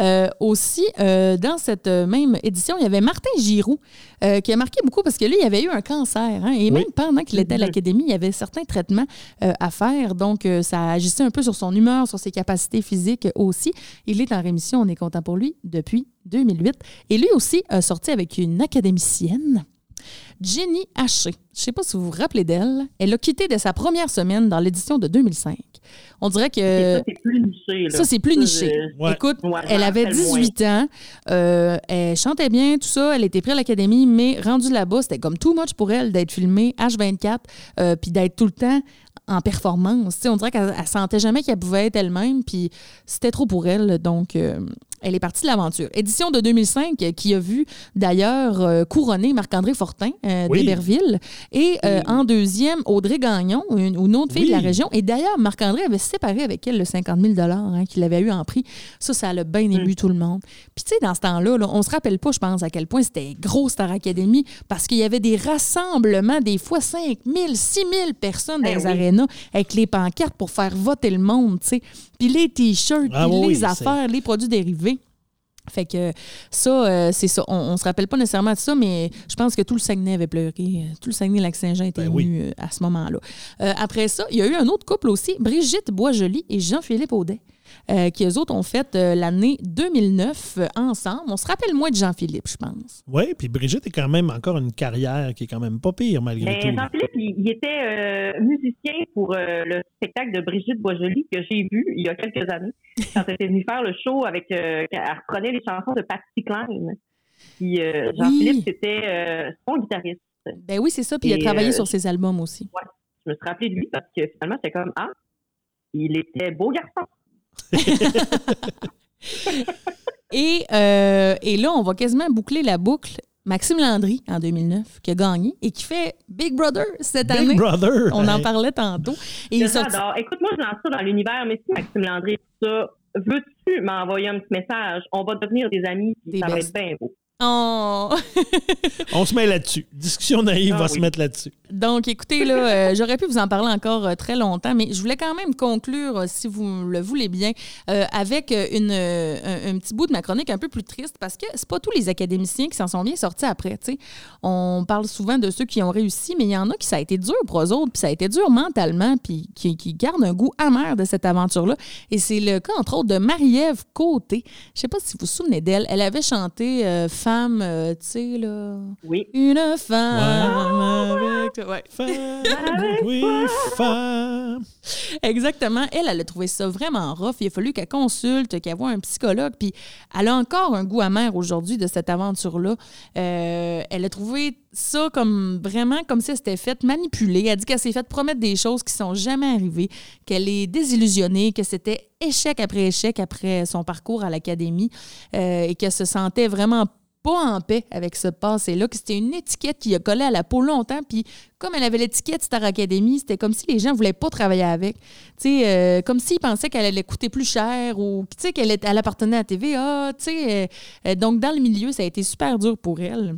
Euh, aussi, euh, dans cette euh, même édition, il y avait Martin Giroux euh, qui a marqué beaucoup parce que lui, il avait eu un cancer. hein, et Oui. même pendant qu'il était à l'Académie, il y avait certains traitements à faire. Donc, ça agissait un peu sur son humeur, sur ses capacités physiques aussi. Il est en rémission, on est content pour lui, depuis 2008. Et lui aussi a sorti avec une académicienne. Jenny Haché. Je ne sais pas si vous vous rappelez d'elle. Elle a quitté dès sa première semaine dans l'édition de 2005. On dirait que ça, c'est plus niché. Là. ça, c'est plus niché. je- Ouais. Écoute, Ouais, elle avait m'en rappelle 18 ans, euh, elle chantait bien, tout ça, elle était prise à l'académie, mais rendue là-bas, c'était comme too much pour elle d'être filmée H24, euh, puis d'être tout le temps en performance. On dirait qu'elle elle sentait jamais qu'elle pouvait être elle-même, puis c'était trop pour elle, donc euh, elle est partie de l'aventure. Édition de 2005 euh, qui a vu d'ailleurs euh, couronner Marc-André Fortin euh, Oui. d'Héberville et euh, en deuxième Audrey Gagnon, une, une autre fille de la région. Et d'ailleurs, Marc-André avait séparé avec elle le 50 000 hein, qu'il avait eu en prix. Ça, ça l'a bien ému tout le monde. Puis tu sais, dans ce temps-là, là, on se rappelle pas, je pense, à quel point c'était gros Star Academy parce qu'il y avait des rassemblements, des fois 5 000, 6 000 personnes dans Ben les arénas avec les pancartes pour faire voter le monde, tu sais. Puis les T-shirts, Ah puis oui, les affaires, les produits dérivés. Fait que ça, euh, c'est ça. On, on se rappelle pas nécessairement de ça, mais je pense que tout le Saguenay avait pleuré. Tout le Saguenay-Lac-Saint-Jean était Ben oui. euh, à ce moment-là. Euh, après ça, il y a eu un autre couple aussi, Brigitte Boisjoli et Jean-Philippe Audet, euh, qui eux autres ont fait euh, l'année 2009 euh, ensemble. On se rappelle moins de Jean-Philippe, je pense. Oui, puis Brigitte est quand même encore une carrière qui est quand même pas pire malgré Mais tout. Jean-Philippe, il, il était euh, musicien pour euh, le spectacle de Brigitte Boisjoli que j'ai vu il y a quelques années, quand elle était venue faire le show avec. Euh, elle reprenait les chansons de Patsy Cline. Puis euh, Jean-Philippe, c'était euh, son guitariste. Ben oui, c'est ça. Puis il a travaillé euh, sur ses albums aussi. Je me suis rappelé de lui parce que finalement, c'était comme Ah, il était beau garçon. Et, euh, et là, on va quasiment boucler la boucle. Maxime Landry, en 2009, qui a gagné et qui fait Big Brother cette Big année. Brother! On en parlait tantôt. Et Je sorti-. Écoute, moi, je lance ça dans l'univers, mais si Maxime Landry, ça, veux-tu m'envoyer un petit message? On va devenir des amis, puis Des ça va être bien beau. Oh! On se met là-dessus. Discussion naïve Ah va oui. se mettre là-dessus. Donc, écoutez, là, euh, j'aurais pu vous en parler encore euh, très longtemps, mais je voulais quand même conclure, euh, si vous le voulez bien, avec une, un, un petit bout de ma chronique un peu plus triste, parce que c'est pas tous les académiciens qui s'en sont bien sortis après. tu sais. On parle souvent de ceux qui ont réussi, mais il y en a qui ça a été dur pour eux autres, puis ça a été dur mentalement, puis qui, qui gardent un goût amer de cette aventure-là. Et c'est le cas, entre autres, de Marie-Ève Côté. Je sais pas si vous vous souvenez d'elle. Elle avait chanté Femme, euh, tu sais, là. Oui. Une femme avec toi. Ouais. Femme, oui, femme. Exactement. Elle, elle a trouvé ça vraiment rough. Il a fallu qu'elle consulte, qu'elle voit un psychologue. Puis elle a encore un goût amer aujourd'hui de cette aventure-là. Euh, elle a trouvé ça comme vraiment comme si elle s'était manipuler. Elle dit qu'elle s'est faite promettre des choses qui sont jamais arrivées, qu'elle est désillusionnée, que c'était échec après échec après son parcours à l'académie euh, et qu'elle se sentait vraiment pas en paix avec ce passé-là, que c'était une étiquette qui a collé à la peau longtemps, puis comme elle avait l'étiquette Star Academy, c'était comme si les gens voulaient pas travailler avec. Tu sais, euh, comme s'ils pensaient qu'elle allait coûter plus cher ou qu'elle elle appartenait à TVA. Tu sais, euh, euh, donc, dans le milieu, ça a été super dur pour elle.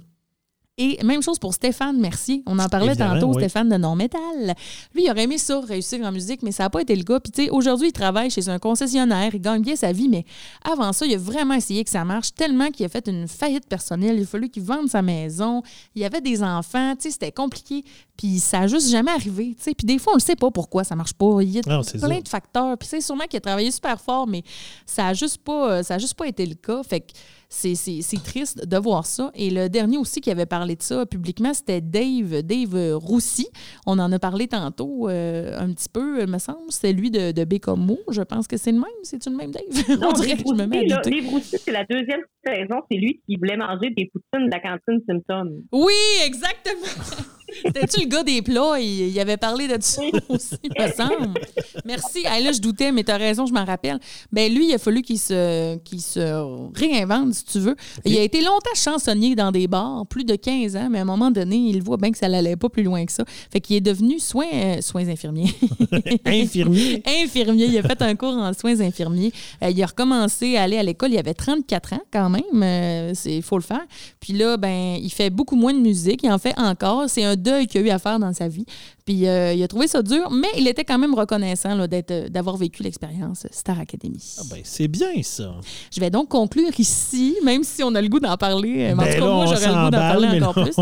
Et même chose pour Stéphane Mercier. On en parlait tantôt, Stéphane de Non-Métal. Lui, il aurait aimé ça, réussir en musique, mais ça n'a pas été le cas. Puis, tu sais, aujourd'hui, il travaille chez un concessionnaire, il gagne bien sa vie, mais avant ça, il a vraiment essayé que ça marche tellement qu'il a fait une faillite personnelle. Il a fallu qu'il vende sa maison. Il y avait des enfants, tu sais, c'était compliqué. Puis ça n'a juste jamais arrivé. Tu sais. Puis des fois, on ne sait pas pourquoi ça marche pas. Il y a plein de facteurs. Puis c'est sûrement qu'il a travaillé super fort, mais ça n'a juste, pas, ça juste pas été le cas. Fait que c'est triste de voir ça. Et le dernier aussi qui avait parlé de ça publiquement, c'était Dave, Dave Roussy. On en a parlé tantôt euh, un petit peu, me semble. C'est lui de, de Bécomo. Je pense que c'est le même. C'est-tu le même Dave? Non, On dirait que je me mets à Dave Roussy, c'est la deuxième saison. C'est lui qui voulait manger des poutines de la cantine Simpson. Oui, exactement. C'était-tu le gars des plats? Il, avait parlé de ça aussi, me semble. Merci. là, je doutais, mais tu as raison, je m'en rappelle. Ben lui, il a fallu qu'il se, qu'il se réinvente, si tu veux. Il a été longtemps chansonnier dans des bars, plus de 15 ans, mais à un moment donné, il voit bien que ça n'allait pas plus loin que ça. Fait qu'il est devenu soins, euh, soins infirmiers. infirmier. infirmier. Il a fait un cours en soins infirmiers. Euh, il a recommencé à aller à l'école. Il avait 34 ans quand même. Euh, il faut le faire. Puis là, ben, il fait beaucoup moins de musique. Il en fait encore. C'est un deuil qu'il a eu à faire dans sa vie. Puis euh, il a trouvé ça dur, mais il était quand même reconnaissant euh, d'avoir vécu l'expérience Star Academy. Ah ben, c'est bien ça. Je vais donc conclure ici, même si on a le goût d'en parler. en tout cas, moi, j'aurais le goût d'en parler encore plus.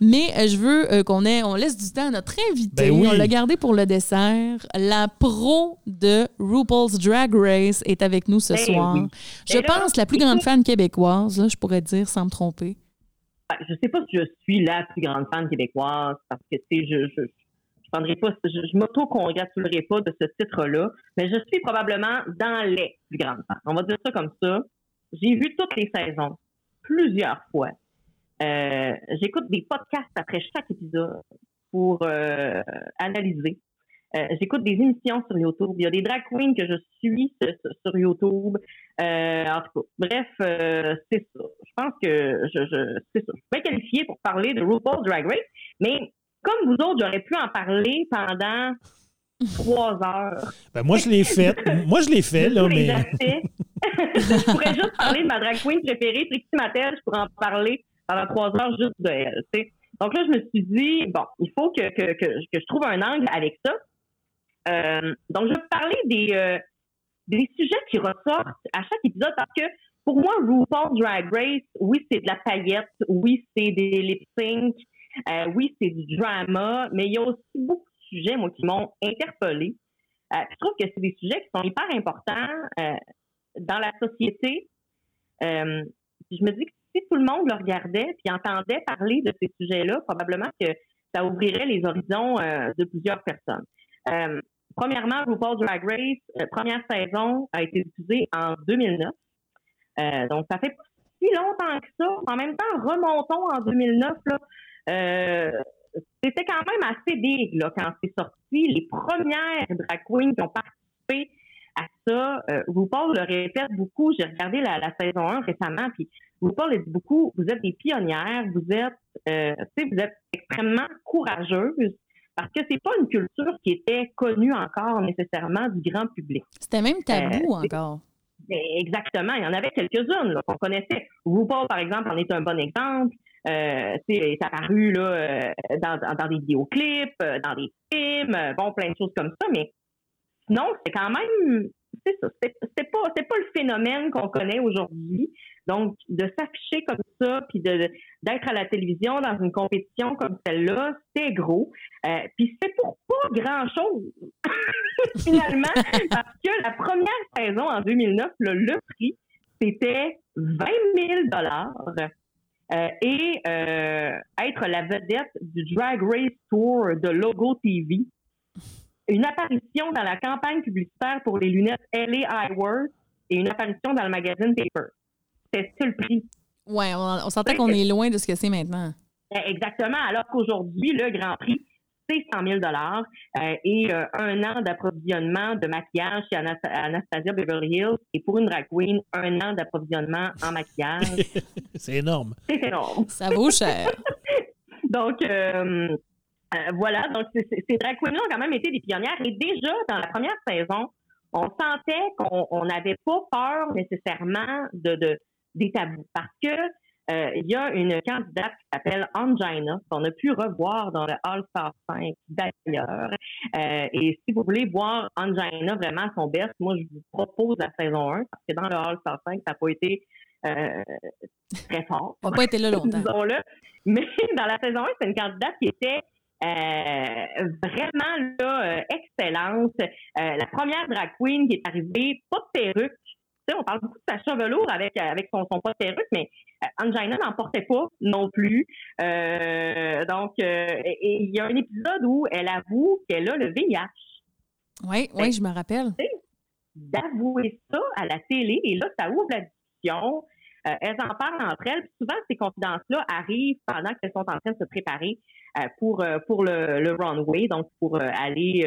Mais euh, je veux qu'on on laisse du temps à notre invité. Ben on l'a gardé pour le dessert. La pro de RuPaul's Drag Race est avec nous ce ben soir. Je pense la plus grande fan québécoise, je pourrais dire sans me tromper. Ben, je sais pas si je suis la plus grande fan québécoise parce que tu sais, je, je, je prendrai pas, je, je m'auto-congratulerai pas de ce titre-là, mais je suis probablement dans les plus grandes fans. On va dire ça comme ça. J'ai vu toutes les saisons plusieurs fois. Euh, j'écoute des podcasts après chaque épisode pour euh, analyser. Euh, j'écoute des émissions sur YouTube. Il y a des drag queens que je suis sur, YouTube. en tout cas, bref, c'est ça. Je pense que je, je c'est ça. Je suis qualifiée pour parler de RuPaul's Drag Race, mais comme vous autres, j'aurais pu en parler pendant trois heures. Ben moi, je l'ai fait. moi, je l'ai fait, là, mais. je pourrais juste parler de ma drag queen préférée, Trixie Mattel, je pourrais en parler pendant trois heures juste de elle. Donc là, je me suis dit, bon, il faut que, que, que, je trouve un angle avec ça. Euh, donc, je vais parler des, euh, des sujets qui ressortent à chaque épisode parce que pour moi, RuPaul Drag Race, oui, c'est de la paillette, oui, c'est des lip sync, euh, oui, c'est du drama, mais il y a aussi beaucoup de sujets, moi, qui m'ont interpellée. Je trouve que c'est des sujets qui sont hyper importants dans la société. je me dis que si tout le monde le regardait puis entendait parler de ces sujets-là, probablement que ça ouvrirait les horizons de plusieurs personnes. Premièrement, RuPaul Drag Race, première saison a été diffusée en 2009. donc, ça fait pas si longtemps que ça. En même temps, remontons en 2009. Là, euh, c'était quand même assez big quand c'est sorti. Les premières drag queens qui ont participé à ça, euh, RuPaul le répète beaucoup. J'ai regardé la, saison 1 récemment, puis RuPaul dit beaucoup, vous êtes des pionnières, vous êtes, euh, vous êtes extrêmement courageuses parce que c'est pas une culture qui était connue encore nécessairement du grand public. C'était même tabou euh, encore. Ben, exactement, il y en avait quelques-unes qu'on connaissait. RuPaul, par exemple, en est un bon exemple. Euh, c'est apparu là, euh, dans, dans, des vidéoclips, euh, dans des films, bon, plein de choses comme ça, mais non, c'est quand même, c'est ça, c'est pas, c'est pas le phénomène qu'on connaît aujourd'hui. Donc, de s'afficher comme ça, puis de, d'être à la télévision dans une compétition comme celle-là, c'est gros. Euh, puis c'est pour pas grand-chose, finalement, parce que la première saison en 2009, le prix, c'était 20 000 dollars euh, et euh, être la vedette du Drag Race Tour de Logo TV. Une apparition dans la campagne publicitaire pour les lunettes LA Eyewear et une apparition dans le magazine Paper. C'est ça le prix. Oui, on, on sentait qu'on est loin de ce que c'est maintenant. Exactement, alors qu'aujourd'hui, le Grand Prix, c'est 100 000 dollars euh, et euh, un an d'approvisionnement de maquillage chez Anastasia Beverly Hills et pour une drag queen, un an d'approvisionnement en maquillage. c'est énorme. C'est énorme. Ça vaut cher. donc, euh, voilà. Donc, ces drag queens-là ont quand même été des pionnières et déjà dans la première saison, on sentait qu'on n'avait pas peur nécessairement de, de, des tabous parce que euh, il y a une candidate qui s'appelle Angina, qu'on a pu revoir dans le All-Star 5 d'ailleurs. Euh, et si vous voulez voir Angina vraiment son best, moi, je vous propose la saison 1, parce que dans le All-Star 5, ça n'a pas été euh, très fort. Ça n'a pas été là longtemps. Disons-le. Mais dans la saison 1, c'est une candidate qui était euh, vraiment là, excellente. la première drag queen qui est arrivée, pas de perruque, on parle beaucoup de sa chevelure avec, avec son, son pas de perruque, mais euh, Angina n'en portait pas non plus. Euh, donc, euh, il y a un épisode où elle avoue qu'elle a le VIH. Oui, oui, je me rappelle. D'avouer ça à la télé, et là, ça ouvre la discussion. Elles en parlent entre elles. souvent, ces confidences-là arrivent pendant qu'elles sont en train de se préparer pour, pour le, runway, donc pour aller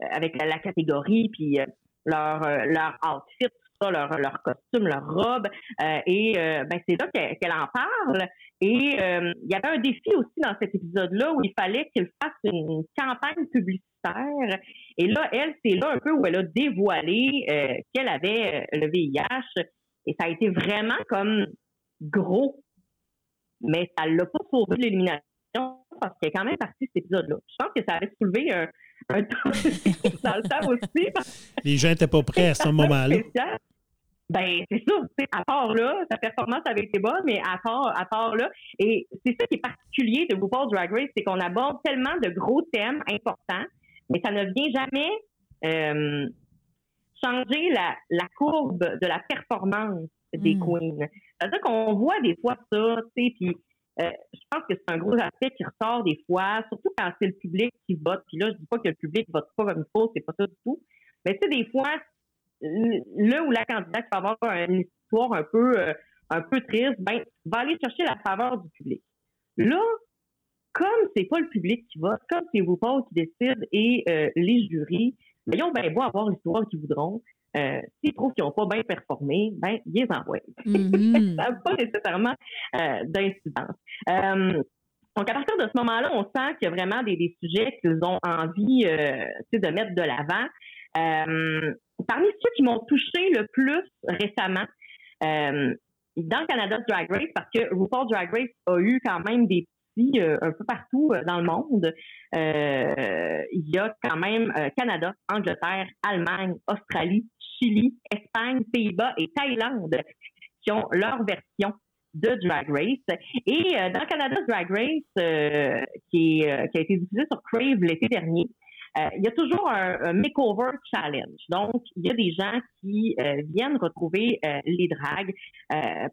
avec la, catégorie, puis leur, leur outfit, leur, leur costume, leur robe. Euh, et euh, ben, c'est là qu'elle en parle. Et euh, il y avait un défi aussi dans cet épisode-là où il fallait qu'elle fasse une campagne publicitaire. Et là, elle, c'est là un peu où elle a dévoilé qu'elle avait le VIH. Et ça a été vraiment comme gros. Mais ça l'a pas sauvé de l'élimination parce qu'elle est quand même partie de cet épisode-là. Je pense que ça avait soulevé un, un temps dans le temps aussi. Les gens n'étaient pas prêts à ce moment-là. Ben, c'est ça. À part là, sa performance avait été bonne, mais à part, à part là, et c'est ça qui est particulier de RuPaul Drag Race, c'est qu'on aborde tellement de gros thèmes importants, mais ça ne vient jamais euh, changer la, la courbe de la performance des hmm. queens. C'est-à-dire qu'on voit des fois ça, tu sais, puis euh, je pense que c'est un gros aspect qui ressort des fois, surtout quand c'est le public qui vote. Puis là, je dis pas que le public vote pas comme il faut, c'est pas ça du tout. Mais tu sais, des fois, là où la candidate va avoir une histoire un peu, euh, un peu triste, ben, va aller chercher la faveur du public. Là, comme c'est pas le public qui vote, comme c'est vous pas qui décide et euh, les jurys, ben, ils ont bien beau avoir l'histoire qu'ils voudront. Euh, s'ils trouvent qu'ils n'ont pas bien performé, ben, ils les envoient. Mm-hmm. ça n'a pas nécessairement d'incidence. donc, à partir de ce moment-là, on sent qu'il y a vraiment des, des sujets qu'ils ont envie de mettre de l'avant. Euh, parmi ceux qui m'ont touché le plus récemment, euh, dans Canada Drag Race, parce que RuPaul Drag Race a eu quand même des euh, un peu partout dans le monde. il y a quand même Canada, Angleterre, Allemagne, Australie, Chili, Espagne, Pays-Bas et Thaïlande qui ont leur version de Drag Race. Et dans Canada Drag Race, qui, a été diffusé sur Crave l'été dernier, euh, il y a toujours un, makeover challenge. Donc, il y a des gens qui euh, viennent retrouver euh, les dragues.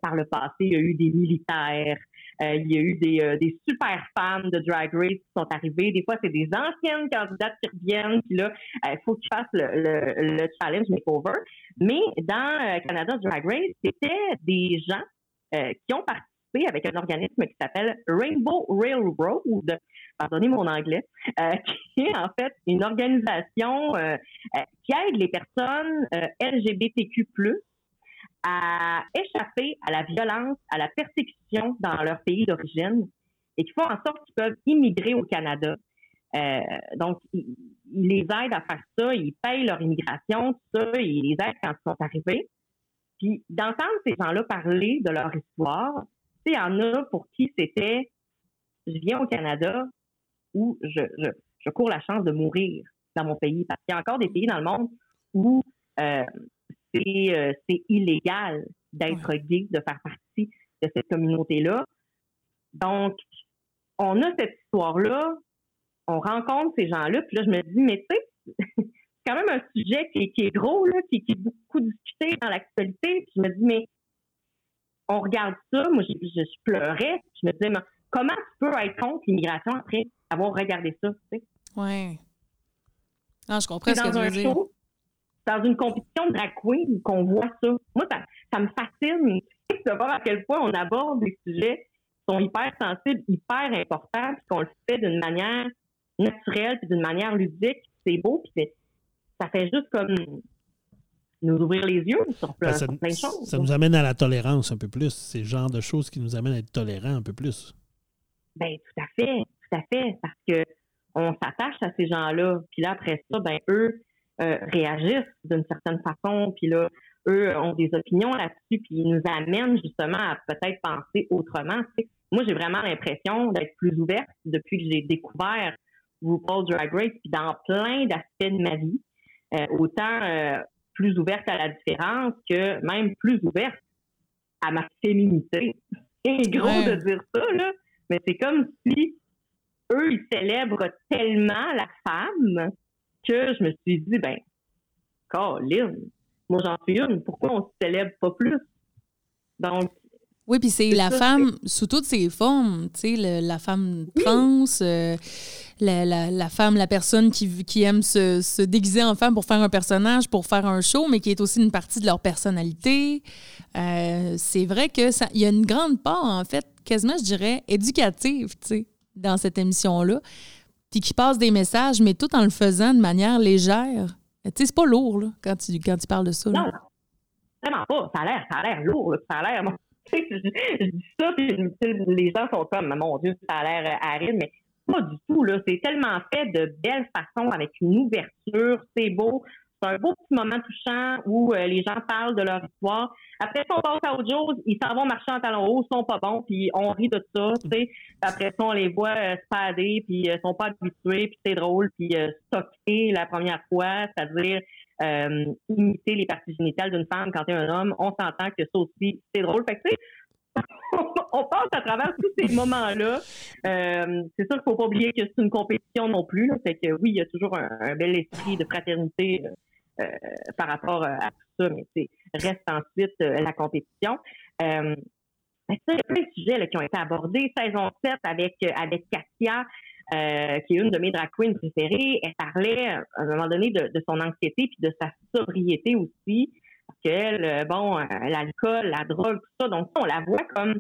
par le passé, il y a eu des militaires, il y a eu des, des, super fans de Drag Race qui sont arrivés. Des fois, c'est des anciennes candidates qui reviennent. Puis là, il faut qu'ils fassent le, le, challenge makeover. Mais dans Canada Drag Race, c'était des gens qui ont participé avec un organisme qui s'appelle Rainbow Railroad, pardonnez mon anglais, euh, qui est en fait une organisation euh, euh, qui aide les personnes LGBTQ+, à échapper à la violence, à la persécution dans leur pays d'origine et qui font en sorte qu'ils peuvent immigrer au Canada. donc, ils, les aident à faire ça, ils payent leur immigration, tout ça, ils les aident quand ils sont arrivés. Puis d'entendre ces gens-là parler de leur histoire, il y en a pour qui c'était je viens au Canada où je, je, cours la chance de mourir dans mon pays. Parce qu'il y a encore des pays dans le monde où euh, euh, c'est illégal d'être gay, de faire partie de cette communauté-là. Donc, on a cette histoire-là, on rencontre ces gens-là, puis là, je me dis, mais tu sais, c'est quand même un sujet qui, est gros, là, qui, qui, est beaucoup discuté dans l'actualité. Puis je me dis, mais on regarde ça, moi, je, je, pleurais. Je me disais, mais comment tu peux être contre l'immigration après avoir regardé ça, tu sais? Oui. Non, je comprends ce que tu veux dire. Dans une compétition de drag queen qu'on voit ça. Moi, ça, me fascine de voir à quel point on aborde des sujets qui sont hyper sensibles, hyper importants, puis qu'on le fait d'une manière naturelle, puis d'une manière ludique. C'est beau, puis ça fait juste comme nous ouvrir les yeux sur plein, ben, de choses. Ça nous amène à la tolérance un peu plus. C'est le genre de choses qui nous amènent à être tolérants un peu plus. Ben tout à fait, tout à fait, parce que on s'attache à ces gens-là, puis là après ça, ben eux euh, réagissent d'une certaine façon, puis là eux ont des opinions là-dessus, puis ils nous amènent justement à peut-être penser autrement. Moi, j'ai vraiment l'impression d'être plus ouverte depuis que j'ai découvert RuPaul Drag Race, puis dans plein d'aspects de ma vie, euh, autant euh, plus ouverte à la différence que même plus ouverte à ma féminité. C'est gros de dire ça, là, mais c'est comme si eux, ils célèbrent tellement la femme que je me suis dit, ben, Colin, moi j'en suis une, pourquoi on se célèbre pas plus? Donc, oui, puis c'est la femme sous toutes ses formes, tu sais, la femme trans, euh, la, femme, la personne qui, qui aime se, déguiser en femme pour faire un personnage, pour faire un show, mais qui est aussi une partie de leur personnalité. Euh, c'est vrai que ça, il y a une grande part, en fait, quasiment, je dirais, éducative, tu sais, dans cette émission-là, puis qui passe des messages, mais tout en le faisant de manière légère. Tu sais, c'est pas lourd, là, quand tu, parles de ça. Non, vraiment pas. Ça a l'air, ça a l'air lourd, ça a l'air je, dis ça, puis les gens sont comme, mon Dieu, ça a l'air aride, mais pas du tout. là. C'est tellement fait de belle façon, avec une ouverture, c'est beau. Un beau petit moment touchant où euh, les gens parlent de leur histoire. Après ça, on passe à autre chose. Ils s'en vont marcher en talons hauts, sont pas bons, puis on rit de ça, tu sais. Après ça, on les voit euh, spader, puis euh, sont pas habitués, puis c'est drôle, puis euh, stocker la première fois, c'est-à-dire euh, imiter les parties génitales d'une femme quand t'es un homme, on s'entend que ça aussi, c'est drôle. Fait que, tu sais, on passe à travers tous ces moments-là. C'est sûr qu'il faut pas oublier que c'est une compétition non plus. C'est que oui, il y a toujours un, bel esprit de fraternité par rapport à tout ça, mais c'est reste ensuite la compétition. Euh, il y a plein de sujets qui ont été abordés. Saison 7 avec, avec Katia, euh, qui est une de mes drag queens préférées, elle parlait à un moment donné de, son anxiété puis de sa sobriété aussi. Parce qu'elle, euh, bon, euh, l'alcool, la drogue, tout ça. Donc, on la voit comme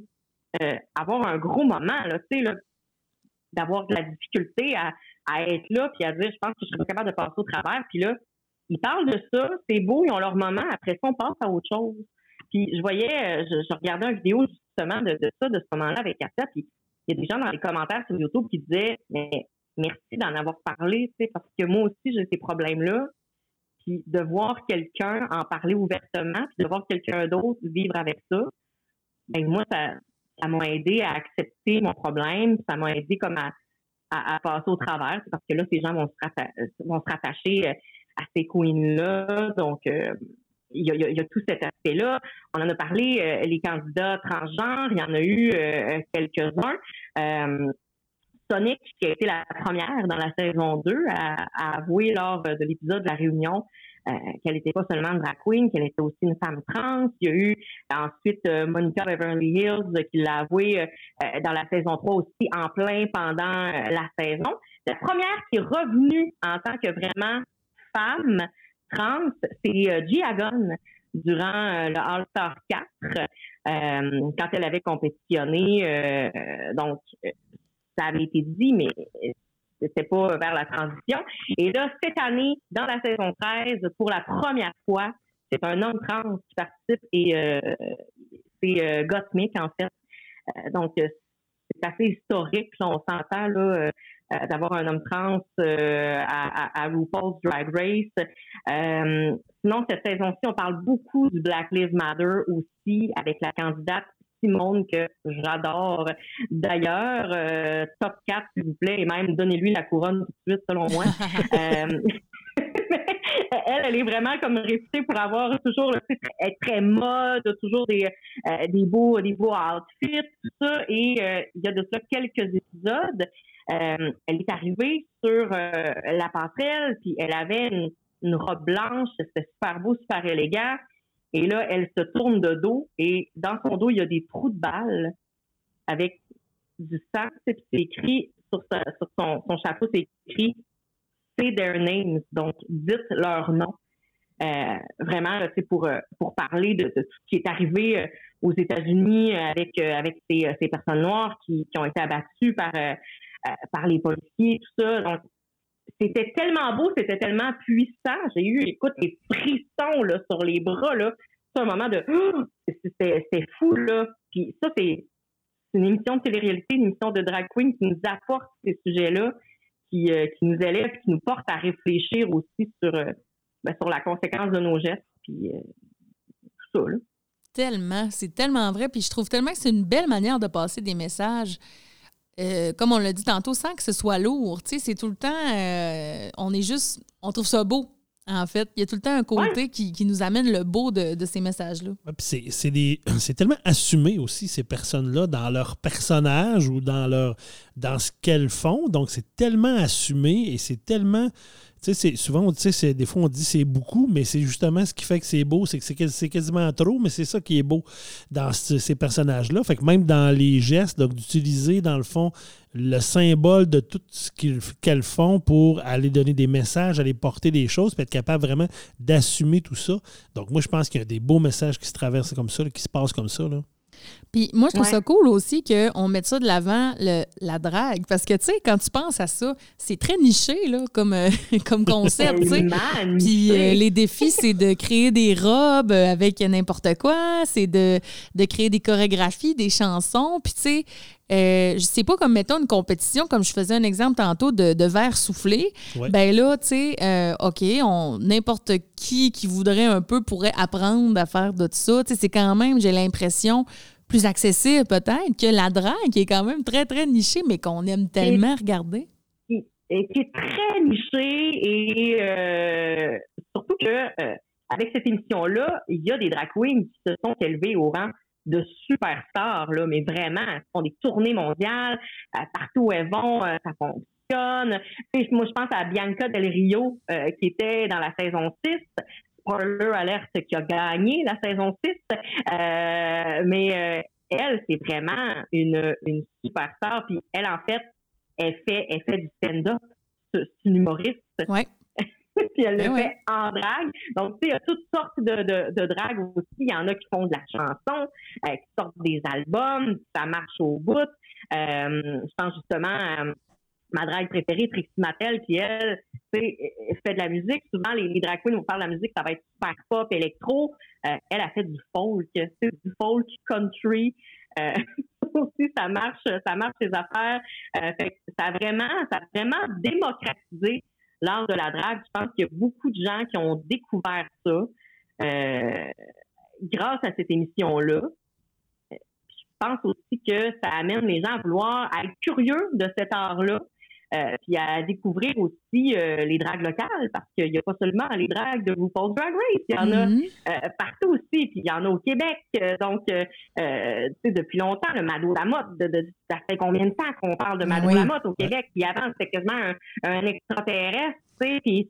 avoir un gros moment, là, tu sais, d'avoir de la difficulté à, être là puis à dire, je pense que je serais pas capable de passer au travers. Puis là, ils parlent de ça, c'est beau, ils ont leur moment. Après ça, on passe à autre chose. Puis je voyais, je, regardais une vidéo justement de, ça, de ce moment-là avec Katia, puis il y a des gens dans les commentaires sur YouTube qui disaient mais merci d'en avoir parlé, parce que moi aussi j'ai ces problèmes-là. Puis de voir quelqu'un en parler ouvertement, puis de voir quelqu'un d'autre vivre avec ça, ben moi ça ça m'a aidé à accepter mon problème, ça m'a aidé comme à, à, passer au travers, parce que là ces gens vont se, vont se rattacher euh, à ces queens-là, donc euh, il y, a, tout cet aspect-là. On en a parlé, euh, les candidats transgenres, il y en a eu euh, quelques-uns. Euh, Sonic, qui a été la première dans la saison 2, a, avoué lors de l'épisode de la réunion qu'elle n'était pas seulement une drag queen, qu'elle était aussi une femme trans. Il y a eu ensuite Monica Beverly Hills qui l'a avoué dans la saison 3 aussi en plein pendant la saison. La première qui est revenue en tant que vraiment femme trans, c'est euh, Giagon durant euh, le All-Star 4, euh, quand elle avait compétitionné. donc, ça avait été dit, mais c'était pas vers la transition. Et là, cette année, dans la saison 13, pour la première fois, c'est un homme trans qui participe et c'est Gottmik, en fait. donc, c'est assez historique. on s'entend là euh, d'avoir un homme trans euh, à, à, RuPaul's Drag Race. Euh, sinon, cette saison-ci, on parle beaucoup du Black Lives Matter aussi avec la candidate Simone que j'adore. D'ailleurs, top 4, s'il vous plaît, et même donnez-lui la couronne tout de suite, selon moi. elle, elle est vraiment comme réputée pour avoir toujours le être très mode, toujours des, des beaux des beaux outfits, tout ça. Et il y a de ça quelques épisodes. Euh, elle est arrivée sur euh, la passerelle, puis elle avait une, robe blanche, c'était super beau, super élégant. Et là, elle se tourne de dos et dans son dos, il y a des trous de balles avec du sang. C'est écrit sur, son, chapeau, c'est écrit Say their names, donc dites leur nom. Euh, vraiment, c'est pour pour parler de, tout ce qui est arrivé aux États-Unis avec avec ces, ces personnes noires qui, qui ont été abattues par euh, par les policiers, tout ça. Donc, c'était tellement beau, c'était tellement puissant. J'ai eu, écoute, des frissons là, sur les bras. Là. C'est un moment de oh, c'est fou, là. Puis ça, c'est une émission de télé-réalité, une émission de drag queen qui nous apporte ces sujets-là, qui, euh, qui nous élève, qui nous porte à réfléchir aussi sur, euh, ben, sur la conséquence de nos gestes. Puis tellement, c'est tellement vrai. Puis je trouve tellement que c'est une belle manière de passer des messages. Euh, comme on l'a dit tantôt, sans que ce soit lourd. C'est tout le temps, euh, on est juste, on trouve ça beau. En fait, il y a tout le temps un côté qui, nous amène le beau de, ces messages-là. c'est tellement assumé aussi, ces personnes-là, dans leur personnage ou dans, leur, dans ce qu'elles font. Donc, c'est tellement assumé et c'est tellement c'est souvent, c'est, des fois, on dit c'est beaucoup, mais c'est justement ce qui fait que c'est beau, c'est que c'est, quasiment trop, mais c'est ça qui est beau dans ces personnages-là. Fait même dans les gestes, d'utiliser, dans le fond, le symbole de tout ce qu'elles font pour aller donner des messages, aller porter des choses, puis être capable vraiment d'assumer tout ça. Donc, moi, je pense qu'il y a des beaux messages qui se traversent comme ça, qui se passent comme ça. Puis moi, je trouve ça cool aussi qu'on mette ça de l'avant, la drague. Parce que, tu sais, quand tu penses à ça, c'est très niché, là, comme, euh, comme concept, tu sais. Puis euh, les défis, c'est de créer des robes avec n'importe quoi, c'est de, de créer des chorégraphies, des chansons. Puis, tu sais, euh, je sais pas comme mettons une compétition comme je faisais un exemple tantôt de, de verre soufflé ben là tu sais euh, ok on n'importe qui qui voudrait un peu pourrait apprendre à faire de ça tu sais c'est quand même j'ai l'impression plus accessible peut-être que la drague qui est quand même très très nichée mais qu'on aime tellement regarder et qui est très nichée et euh, surtout que avec cette émission là il y a des drag queens qui se sont élevées au rang de superstars, là, mais vraiment, elles font des tournées mondiales, euh, partout où elles vont, euh, ça fonctionne. moi, je pense à Bianca Del Rio, euh, qui était dans la saison 6. Spoiler alerte qui a gagné la saison 6. mais elle, c'est vraiment une, une superstar. Puis elle, en fait, elle fait, elle fait du stand-up. C'est une humoriste. Ouais. puis elle le eh fait en drague. Donc, tu sais, il y a toutes sortes de, de, de drague aussi. Il y en a qui font de la chanson, euh, qui sortent des albums, ça marche au bout. Euh, je pense justement ma drague préférée, Trixie Mattel, qui, elle, fait de la musique. Souvent, les, drag queens vont faire de la musique, ça va être super pop, électro. Euh, elle a fait du folk, du folk country. Euh, aussi, ça marche, ça marche ses affaires. fait ça a vraiment, ça a vraiment démocratisé l'art de la drague, je pense qu'il y a beaucoup de gens qui ont découvert ça euh, grâce à cette émission-là. Je pense aussi que ça amène les gens à vouloir être curieux de cet art-là, euh, puis à découvrir aussi euh, les dragues locales, parce qu'il n'y a pas seulement les dragues de RuPaul's Drag Race, il y en a mm-hmm. euh, partout aussi, puis il y en a au Québec. donc, tu sais, depuis longtemps, le Mado Lamotte, de, de, ça fait combien de temps qu'on parle de Mado Lamotte au Québec? Puis avant, c'était quasiment un, extraterrestre, tu sais, puis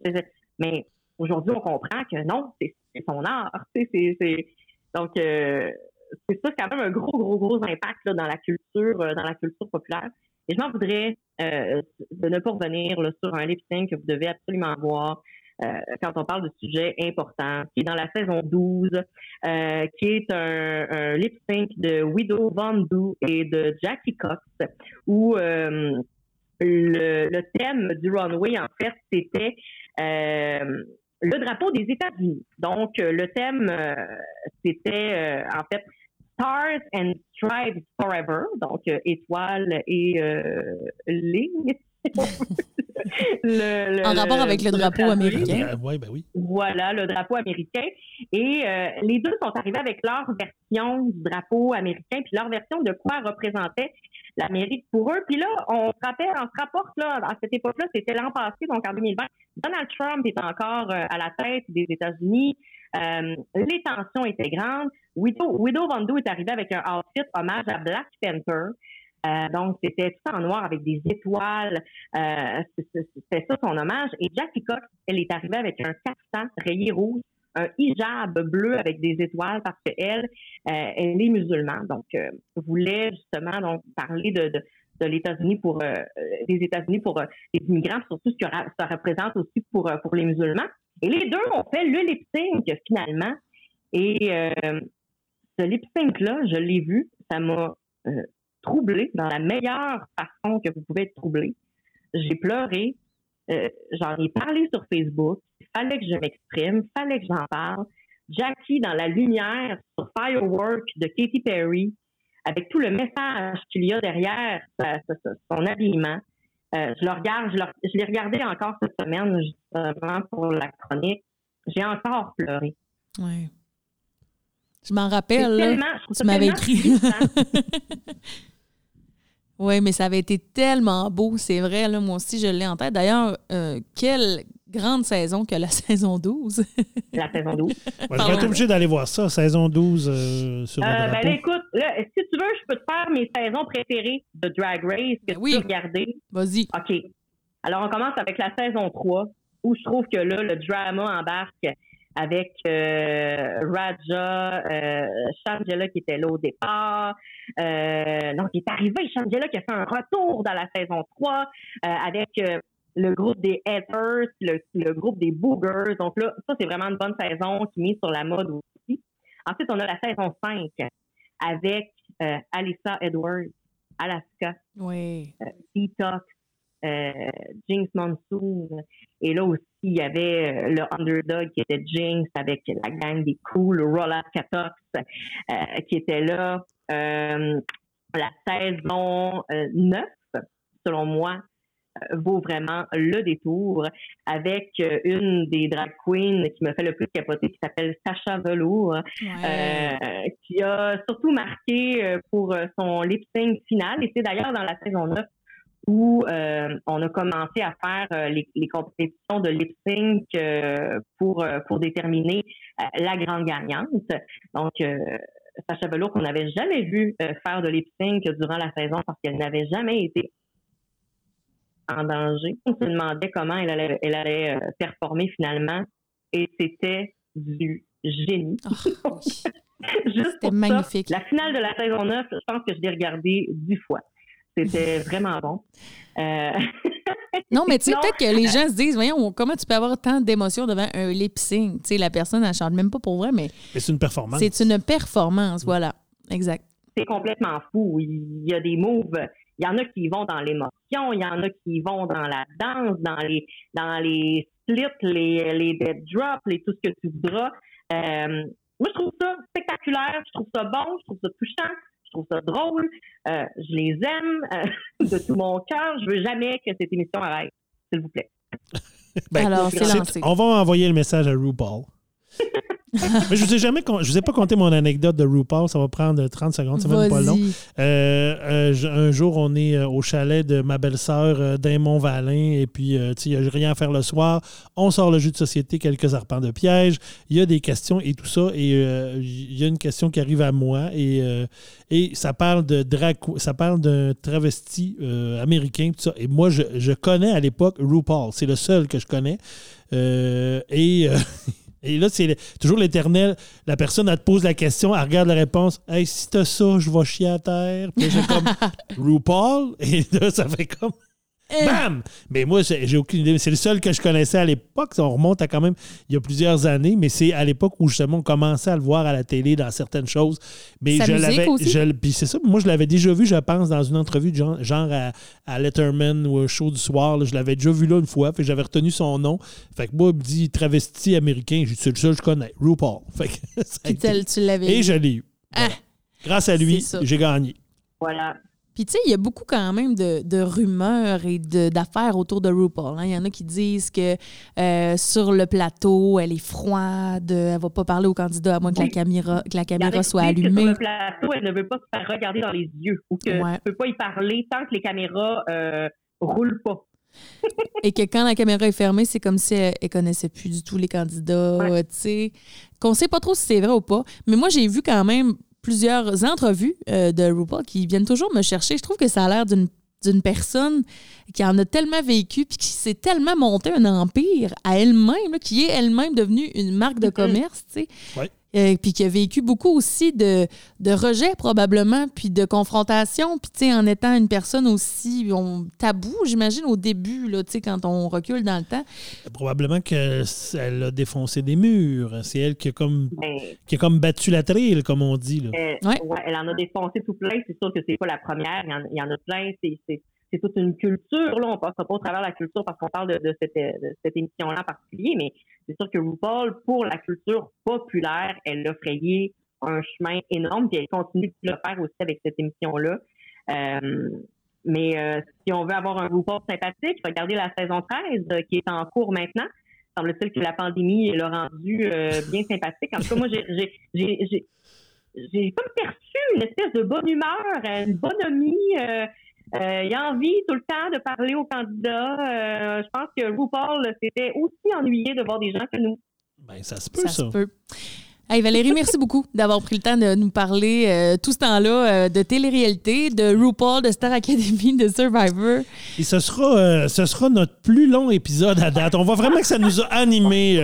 mais aujourd'hui, on comprend que non, c'est son art, tu sais, c'est... Donc, c'est ça, c'est quand même un gros, gros, gros impact là, dans la culture, dans la culture populaire. Et je m'en voudrais euh, de ne pas revenir sur un lip sync que vous devez absolument voir. Euh, quand on parle de sujets importants, qui est dans la saison 12, euh, qui est un, lip sync de Widow Von et de Jackie Cox, où le, le, thème du runway, en fait, c'était le drapeau des États-Unis. Donc, le thème, c'était en fait Stars and Stripes Forever, donc euh, étoiles et euh, lignes. en rapport avec le drapeau américain. Oui, ben oui. Voilà, le drapeau américain. Et euh, les deux sont arrivés avec leur version du drapeau américain, puis leur version de quoi représentait l'Amérique pour eux. Puis là, on se rappelle, on se rapporte là, à cette époque-là, c'était l'an passé, donc en 2020, Donald Trump est encore à la tête des États-Unis. Euh, les tensions étaient grandes. Widow, Widow est arrivé avec un outfit hommage à Black Panther. Euh, donc, c'était tout en noir avec des étoiles. Euh, c'était ça son hommage. Et Jackie Cox, elle est arrivée avec un caftan rayé rouge, un hijab bleu avec des étoiles parce qu'elle, elle est musulmane. Donc, voulait justement donc parler de, de, l'États-Unis pour des États-Unis pour les immigrants, surtout ce que ça représente aussi pour les musulmans. Et les deux ont fait le lip sync finalement. Et euh, ce lip sync-là, je l'ai vu, ça m'a euh, troublé dans la meilleure façon que vous pouvez être troublé. J'ai pleuré, euh, j'en ai parlé sur Facebook, fallait que je m'exprime, fallait que j'en parle. Jackie dans la lumière sur Firework de Katy Perry, avec tout le message qu'il y a derrière son habillement. Euh, je le regarde, je, l'ai regardé encore cette semaine, justement, pour la chronique. J'ai encore pleuré. Oui. Je m'en rappelle. Là. je Tu m'avais écrit. Oui, mais ça avait été tellement beau, c'est vrai. Là, moi aussi, je l'ai en tête. D'ailleurs, euh, quelle grande saison que la saison 12. la saison 12. Ouais, je vais être obligé d'aller voir ça, saison 12 euh, sur le Euh, ben écoute, là, si tu veux, je peux te faire mes saisons préférées de Drag Race que Ben tu oui. peux regarder. Vas-y. OK. Alors, on commence avec la saison 3, où je trouve que là, le drama embarque avec euh, Raja, euh, Shangela qui était là au départ. Euh, non, qui est arrivé, Shangela qui a fait un retour dans la saison 3 euh, avec euh, le groupe des Haters, le, le groupe des Boogers. Donc là, ça, c'est vraiment une bonne saison qui mise sur la mode aussi. Ensuite, on a la saison 5 avec euh, Alyssa Edwards, Alaska, Oui. Detox, euh, Jinx Monsoon. Et là aussi, il y avait euh, le underdog qui était Jinx avec la gang des Cool, Rolla Catox euh, qui était là. Euh, la saison euh, 9, selon moi, euh, vaut vraiment le détour avec euh, une des drag queens qui me fait le plus capoter qui s'appelle Sacha Velour Ouais. euh, qui a surtout marqué euh, pour euh, son lip sync final. Et c'est d'ailleurs dans la saison 9 où euh, on a commencé à faire euh, les, les compétitions de lip sync euh, pour, euh, pour déterminer euh, la grande gagnante. Donc, euh, Sacha Velour qu'on n'avait jamais vu euh, faire de lip sync durant la saison parce qu'elle n'avait jamais été en danger. On se demandait comment elle allait, elle allait euh, performer finalement et c'était du génie. Oui. Juste C'était ça, magnifique. la finale de la saison 9, je pense que je l'ai regardée dix fois. C'était vraiment bon. Euh, Non, mais tu sais, peut-être que les gens se disent, voyons, comment tu peux avoir tant d'émotions devant un lip sync? Tu sais, la personne, elle chante même pas pour vrai, mais Mais c'est une performance. c'est une performance, voilà. Exact. C'est complètement fou. Il y a des moves. Il y en a qui vont dans l'émotion, il y en a qui vont dans la danse, dans les dans les splits, les, les dead drops, les tout ce que tu voudras. Euh, moi, je trouve ça spectaculaire, je trouve ça bon, je trouve ça touchant, je trouve ça drôle. Euh, je les aime euh, de tout mon cœur. Je veux jamais que cette émission arrête, s'il vous plaît. Ben, Alors, c'est c'est- lancé. On va envoyer le message à RuPaul. Mais je vous ai jamais je vous ai pas conté mon anecdote de RuPaul, ça va prendre 30 secondes, c'est même pas long. Euh, euh, un jour, on est euh, au chalet de ma belle-sœur euh, Daimon-Valin, et puis, il n'y a rien à faire le soir. On sort le jeu de société, quelques arpents de piège. Il y a des questions et tout ça, et il y a une question qui arrive à moi, et, et ça parle de drag, ça parle d'un travesti américain, tout ça. Et moi, je, je connais à l'époque RuPaul, c'est le seul que je connais. Et. Et là, c'est toujours l'éternel. La personne, elle te pose la question, elle regarde la réponse. Hey, si t'as ça, je vais chier à terre. Puis j'ai comme RuPaul? Et là, ça fait comme. Eh. Bam! Mais moi, j'ai aucune idée. C'est le seul que je connaissais à l'époque. On remonte à quand même il y a plusieurs années, mais c'est à l'époque où justement on commençait à le voir à la télé dans certaines choses. Mais Sa je l'avais. Puis c'est ça, moi je l'avais déjà vu, je pense, dans une entrevue de genre, genre à, à Letterman ou un show du soir. là. je l'avais déjà vu là une fois, fait que j'avais retenu son nom. Fait que moi, il me dit travesti américain, c'est le seul que je connais, RuPaul. Fait que ça Puis tu l'avais Et eu. je l'ai eu. Ah. Grâce à lui, j'ai gagné. Voilà. Puis, tu sais, il y a beaucoup quand même de, de rumeurs et d'affaires autour de RuPaul. hein. Il y en a qui disent que euh, sur le plateau, elle est froide, elle va pas parler au candidat à moins que la caméra, que la caméra soit que Sur allumée. le plateau, elle ne veut pas se faire regarder dans les yeux ou que Ouais. ne peut pas y parler tant que les caméras euh, roulent pas. Et que quand la caméra est fermée, c'est comme si elle, elle connaissait plus du tout les candidats, Ouais. tu sais. Qu'on sait pas trop si c'est vrai ou pas. Mais moi, j'ai vu quand même plusieurs entrevues euh, de RuPaul qui viennent toujours me chercher. Je trouve que ça a l'air d'une d'une personne qui en a tellement vécu puis qui s'est tellement monté un empire à elle-même, qui est elle-même devenue une marque de commerce. Ouais. Euh, puis qui a vécu beaucoup aussi de, de rejet probablement, puis de confrontation, puis tu sais, en étant une personne aussi on, tabou, j'imagine, au début, là, tu sais, quand on recule dans le temps. Probablement qu'elle a défoncé des murs. C'est elle qui a, comme, Ben, qui a comme battu la trille, comme on dit. Là. euh, Ouais. ouais, elle en a défoncé tout plein. C'est sûr que c'est pas la première. Il y en, il y en a plein. C'est, c'est, c'est toute une culture. Là, on passera pas au travers de la culture parce qu'on parle de, de cette, de cette émission-là en particulier, mais c'est sûr que RuPaul, pour la culture populaire, elle a frayé un chemin énorme, puis elle continue de le faire aussi avec cette émission-là. Euh, mais euh, si on veut avoir un RuPaul sympathique, regardez la saison 13 euh, qui est en cours maintenant. Semble-t-il que la pandémie l'a rendu bien sympathique. En tout cas, moi, j'ai, j'ai- j'ai comme perçu une espèce de bonne humeur, une bonhomie. Euh, euh, il a envie tout le temps de parler aux candidats. je pense que RuPaul s'était aussi ennuyé de voir des gens que nous. Ben, ça se peut, ça. ça. Se peut. Hey Valérie, merci beaucoup d'avoir pris le temps de nous parler euh, tout ce temps-là euh, de télé-réalité, de RuPaul, de Star Academy, de Survivor. Et ce sera, euh, ce sera notre plus long épisode à date. On voit vraiment que ça nous a animé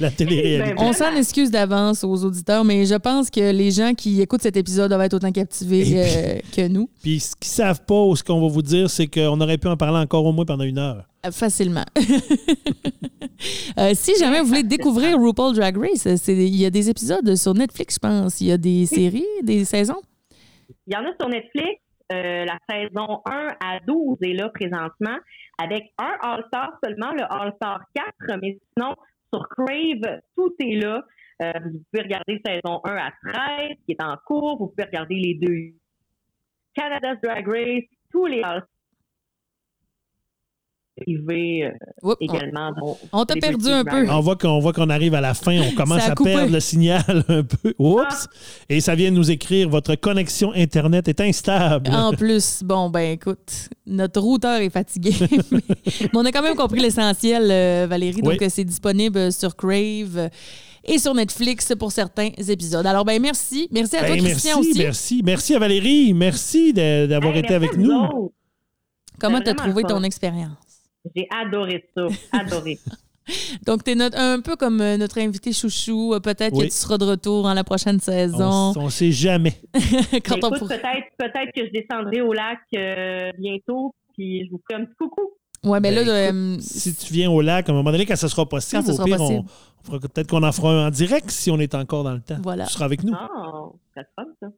la télé-réalité. On s'en excuse d'avance aux auditeurs, mais je pense que les gens qui écoutent cet épisode doivent être autant captivés que nous. Puis ce qu'ils savent pas ou ce qu'on va vous dire, c'est qu'on aurait pu en parler encore au moins pendant une heure. Facilement. Euh, si jamais vous voulez découvrir RuPaul Drag Race, il y a des épisodes sur Netflix, je pense. Il y a des séries, des saisons? Il y en a sur Netflix. Euh, la saison 1 à 12 est là présentement, avec un All-Star seulement, le All-Star 4, mais sinon, sur Crave, tout est là. Euh, vous pouvez regarder saison 1 à 13, qui est en cours. Vous pouvez regarder les deux Canada's Drag Race, tous les All-Stars privé euh, également. On, t'a perdu un peu. On voit qu'on voit qu'on arrive à la fin, on commence à perdre le signal un peu. Oups! Ah. Et ça vient de nous écrire votre connexion Internet est instable. En plus, bon, ben écoute, notre routeur est fatigué. mais, on a quand même compris l'essentiel, euh, Valérie. Donc, c'est disponible sur Crave et sur Netflix pour certains épisodes. Alors, ben merci. Merci à ben, toi, Christian, aussi. Merci, merci à Valérie. Merci d'avoir été avec nous. Comment tu as trouvé ton expérience? J'ai adoré ça. Adoré. Donc, tu es un peu comme euh, notre invité chouchou. Euh, peut-être que tu seras de retour dans la prochaine saison. On ne sait jamais. Quand peut-être, peut-être que je descendrai au lac euh, bientôt, puis je vous ferai un petit coucou. Ouais, mais ben là, si tu viens au lac, à un moment donné, quand ça sera possible, au pire, On, peut-être qu'on en fera un en direct si on est encore dans le temps. Voilà. Tu seras avec nous. Ah, ça sera ça.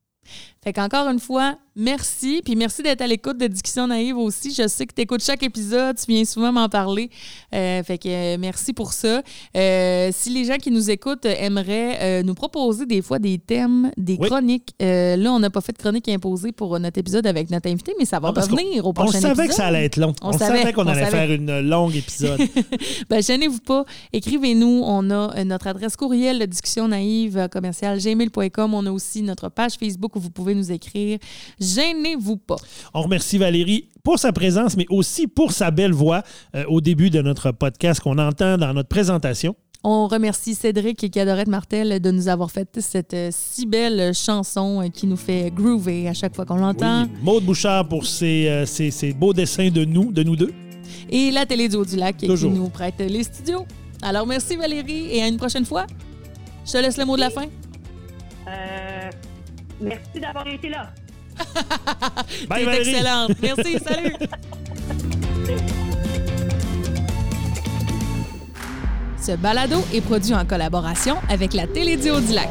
Fait qu'encore une fois, merci. Puis merci d'être à l'écoute de Discussion Naïve aussi. Je sais que tu écoutes chaque épisode, tu viens souvent m'en parler. Euh, fait que euh, merci pour ça. Euh, si les gens qui nous écoutent aimeraient nous proposer des fois des thèmes, des chroniques, là, on n'a pas fait de chronique imposée pour notre épisode avec notre invité, mais ça va revenir au prochain épisode. On savait que ça allait être long. On, savait, qu'on allait faire une longue épisode. ben, gênez-vous pas. Écrivez-nous. On a notre adresse courriel, discussion naïve commercial gmail.com. On a aussi notre page Facebook vous pouvez nous écrire. Gênez-vous pas. On remercie Valérie pour sa présence, mais aussi pour sa belle voix euh, au début de notre podcast qu'on entend dans notre présentation. On remercie Cédric et Cadorette Martel de nous avoir fait cette euh, si belle chanson euh, qui nous fait groover à chaque fois qu'on l'entend. Oui, Maude Bouchard pour ses, beaux dessins de nous, de nous deux. Et la télé du Haut-du-Lac qui nous prête les studios. Alors merci Valérie et à une prochaine fois. Je te laisse le mot de la fin. Euh, Merci d'avoir été là. Bye, excellente. Merci, salut. Ce balado est produit en collaboration avec la Télédio du Lac.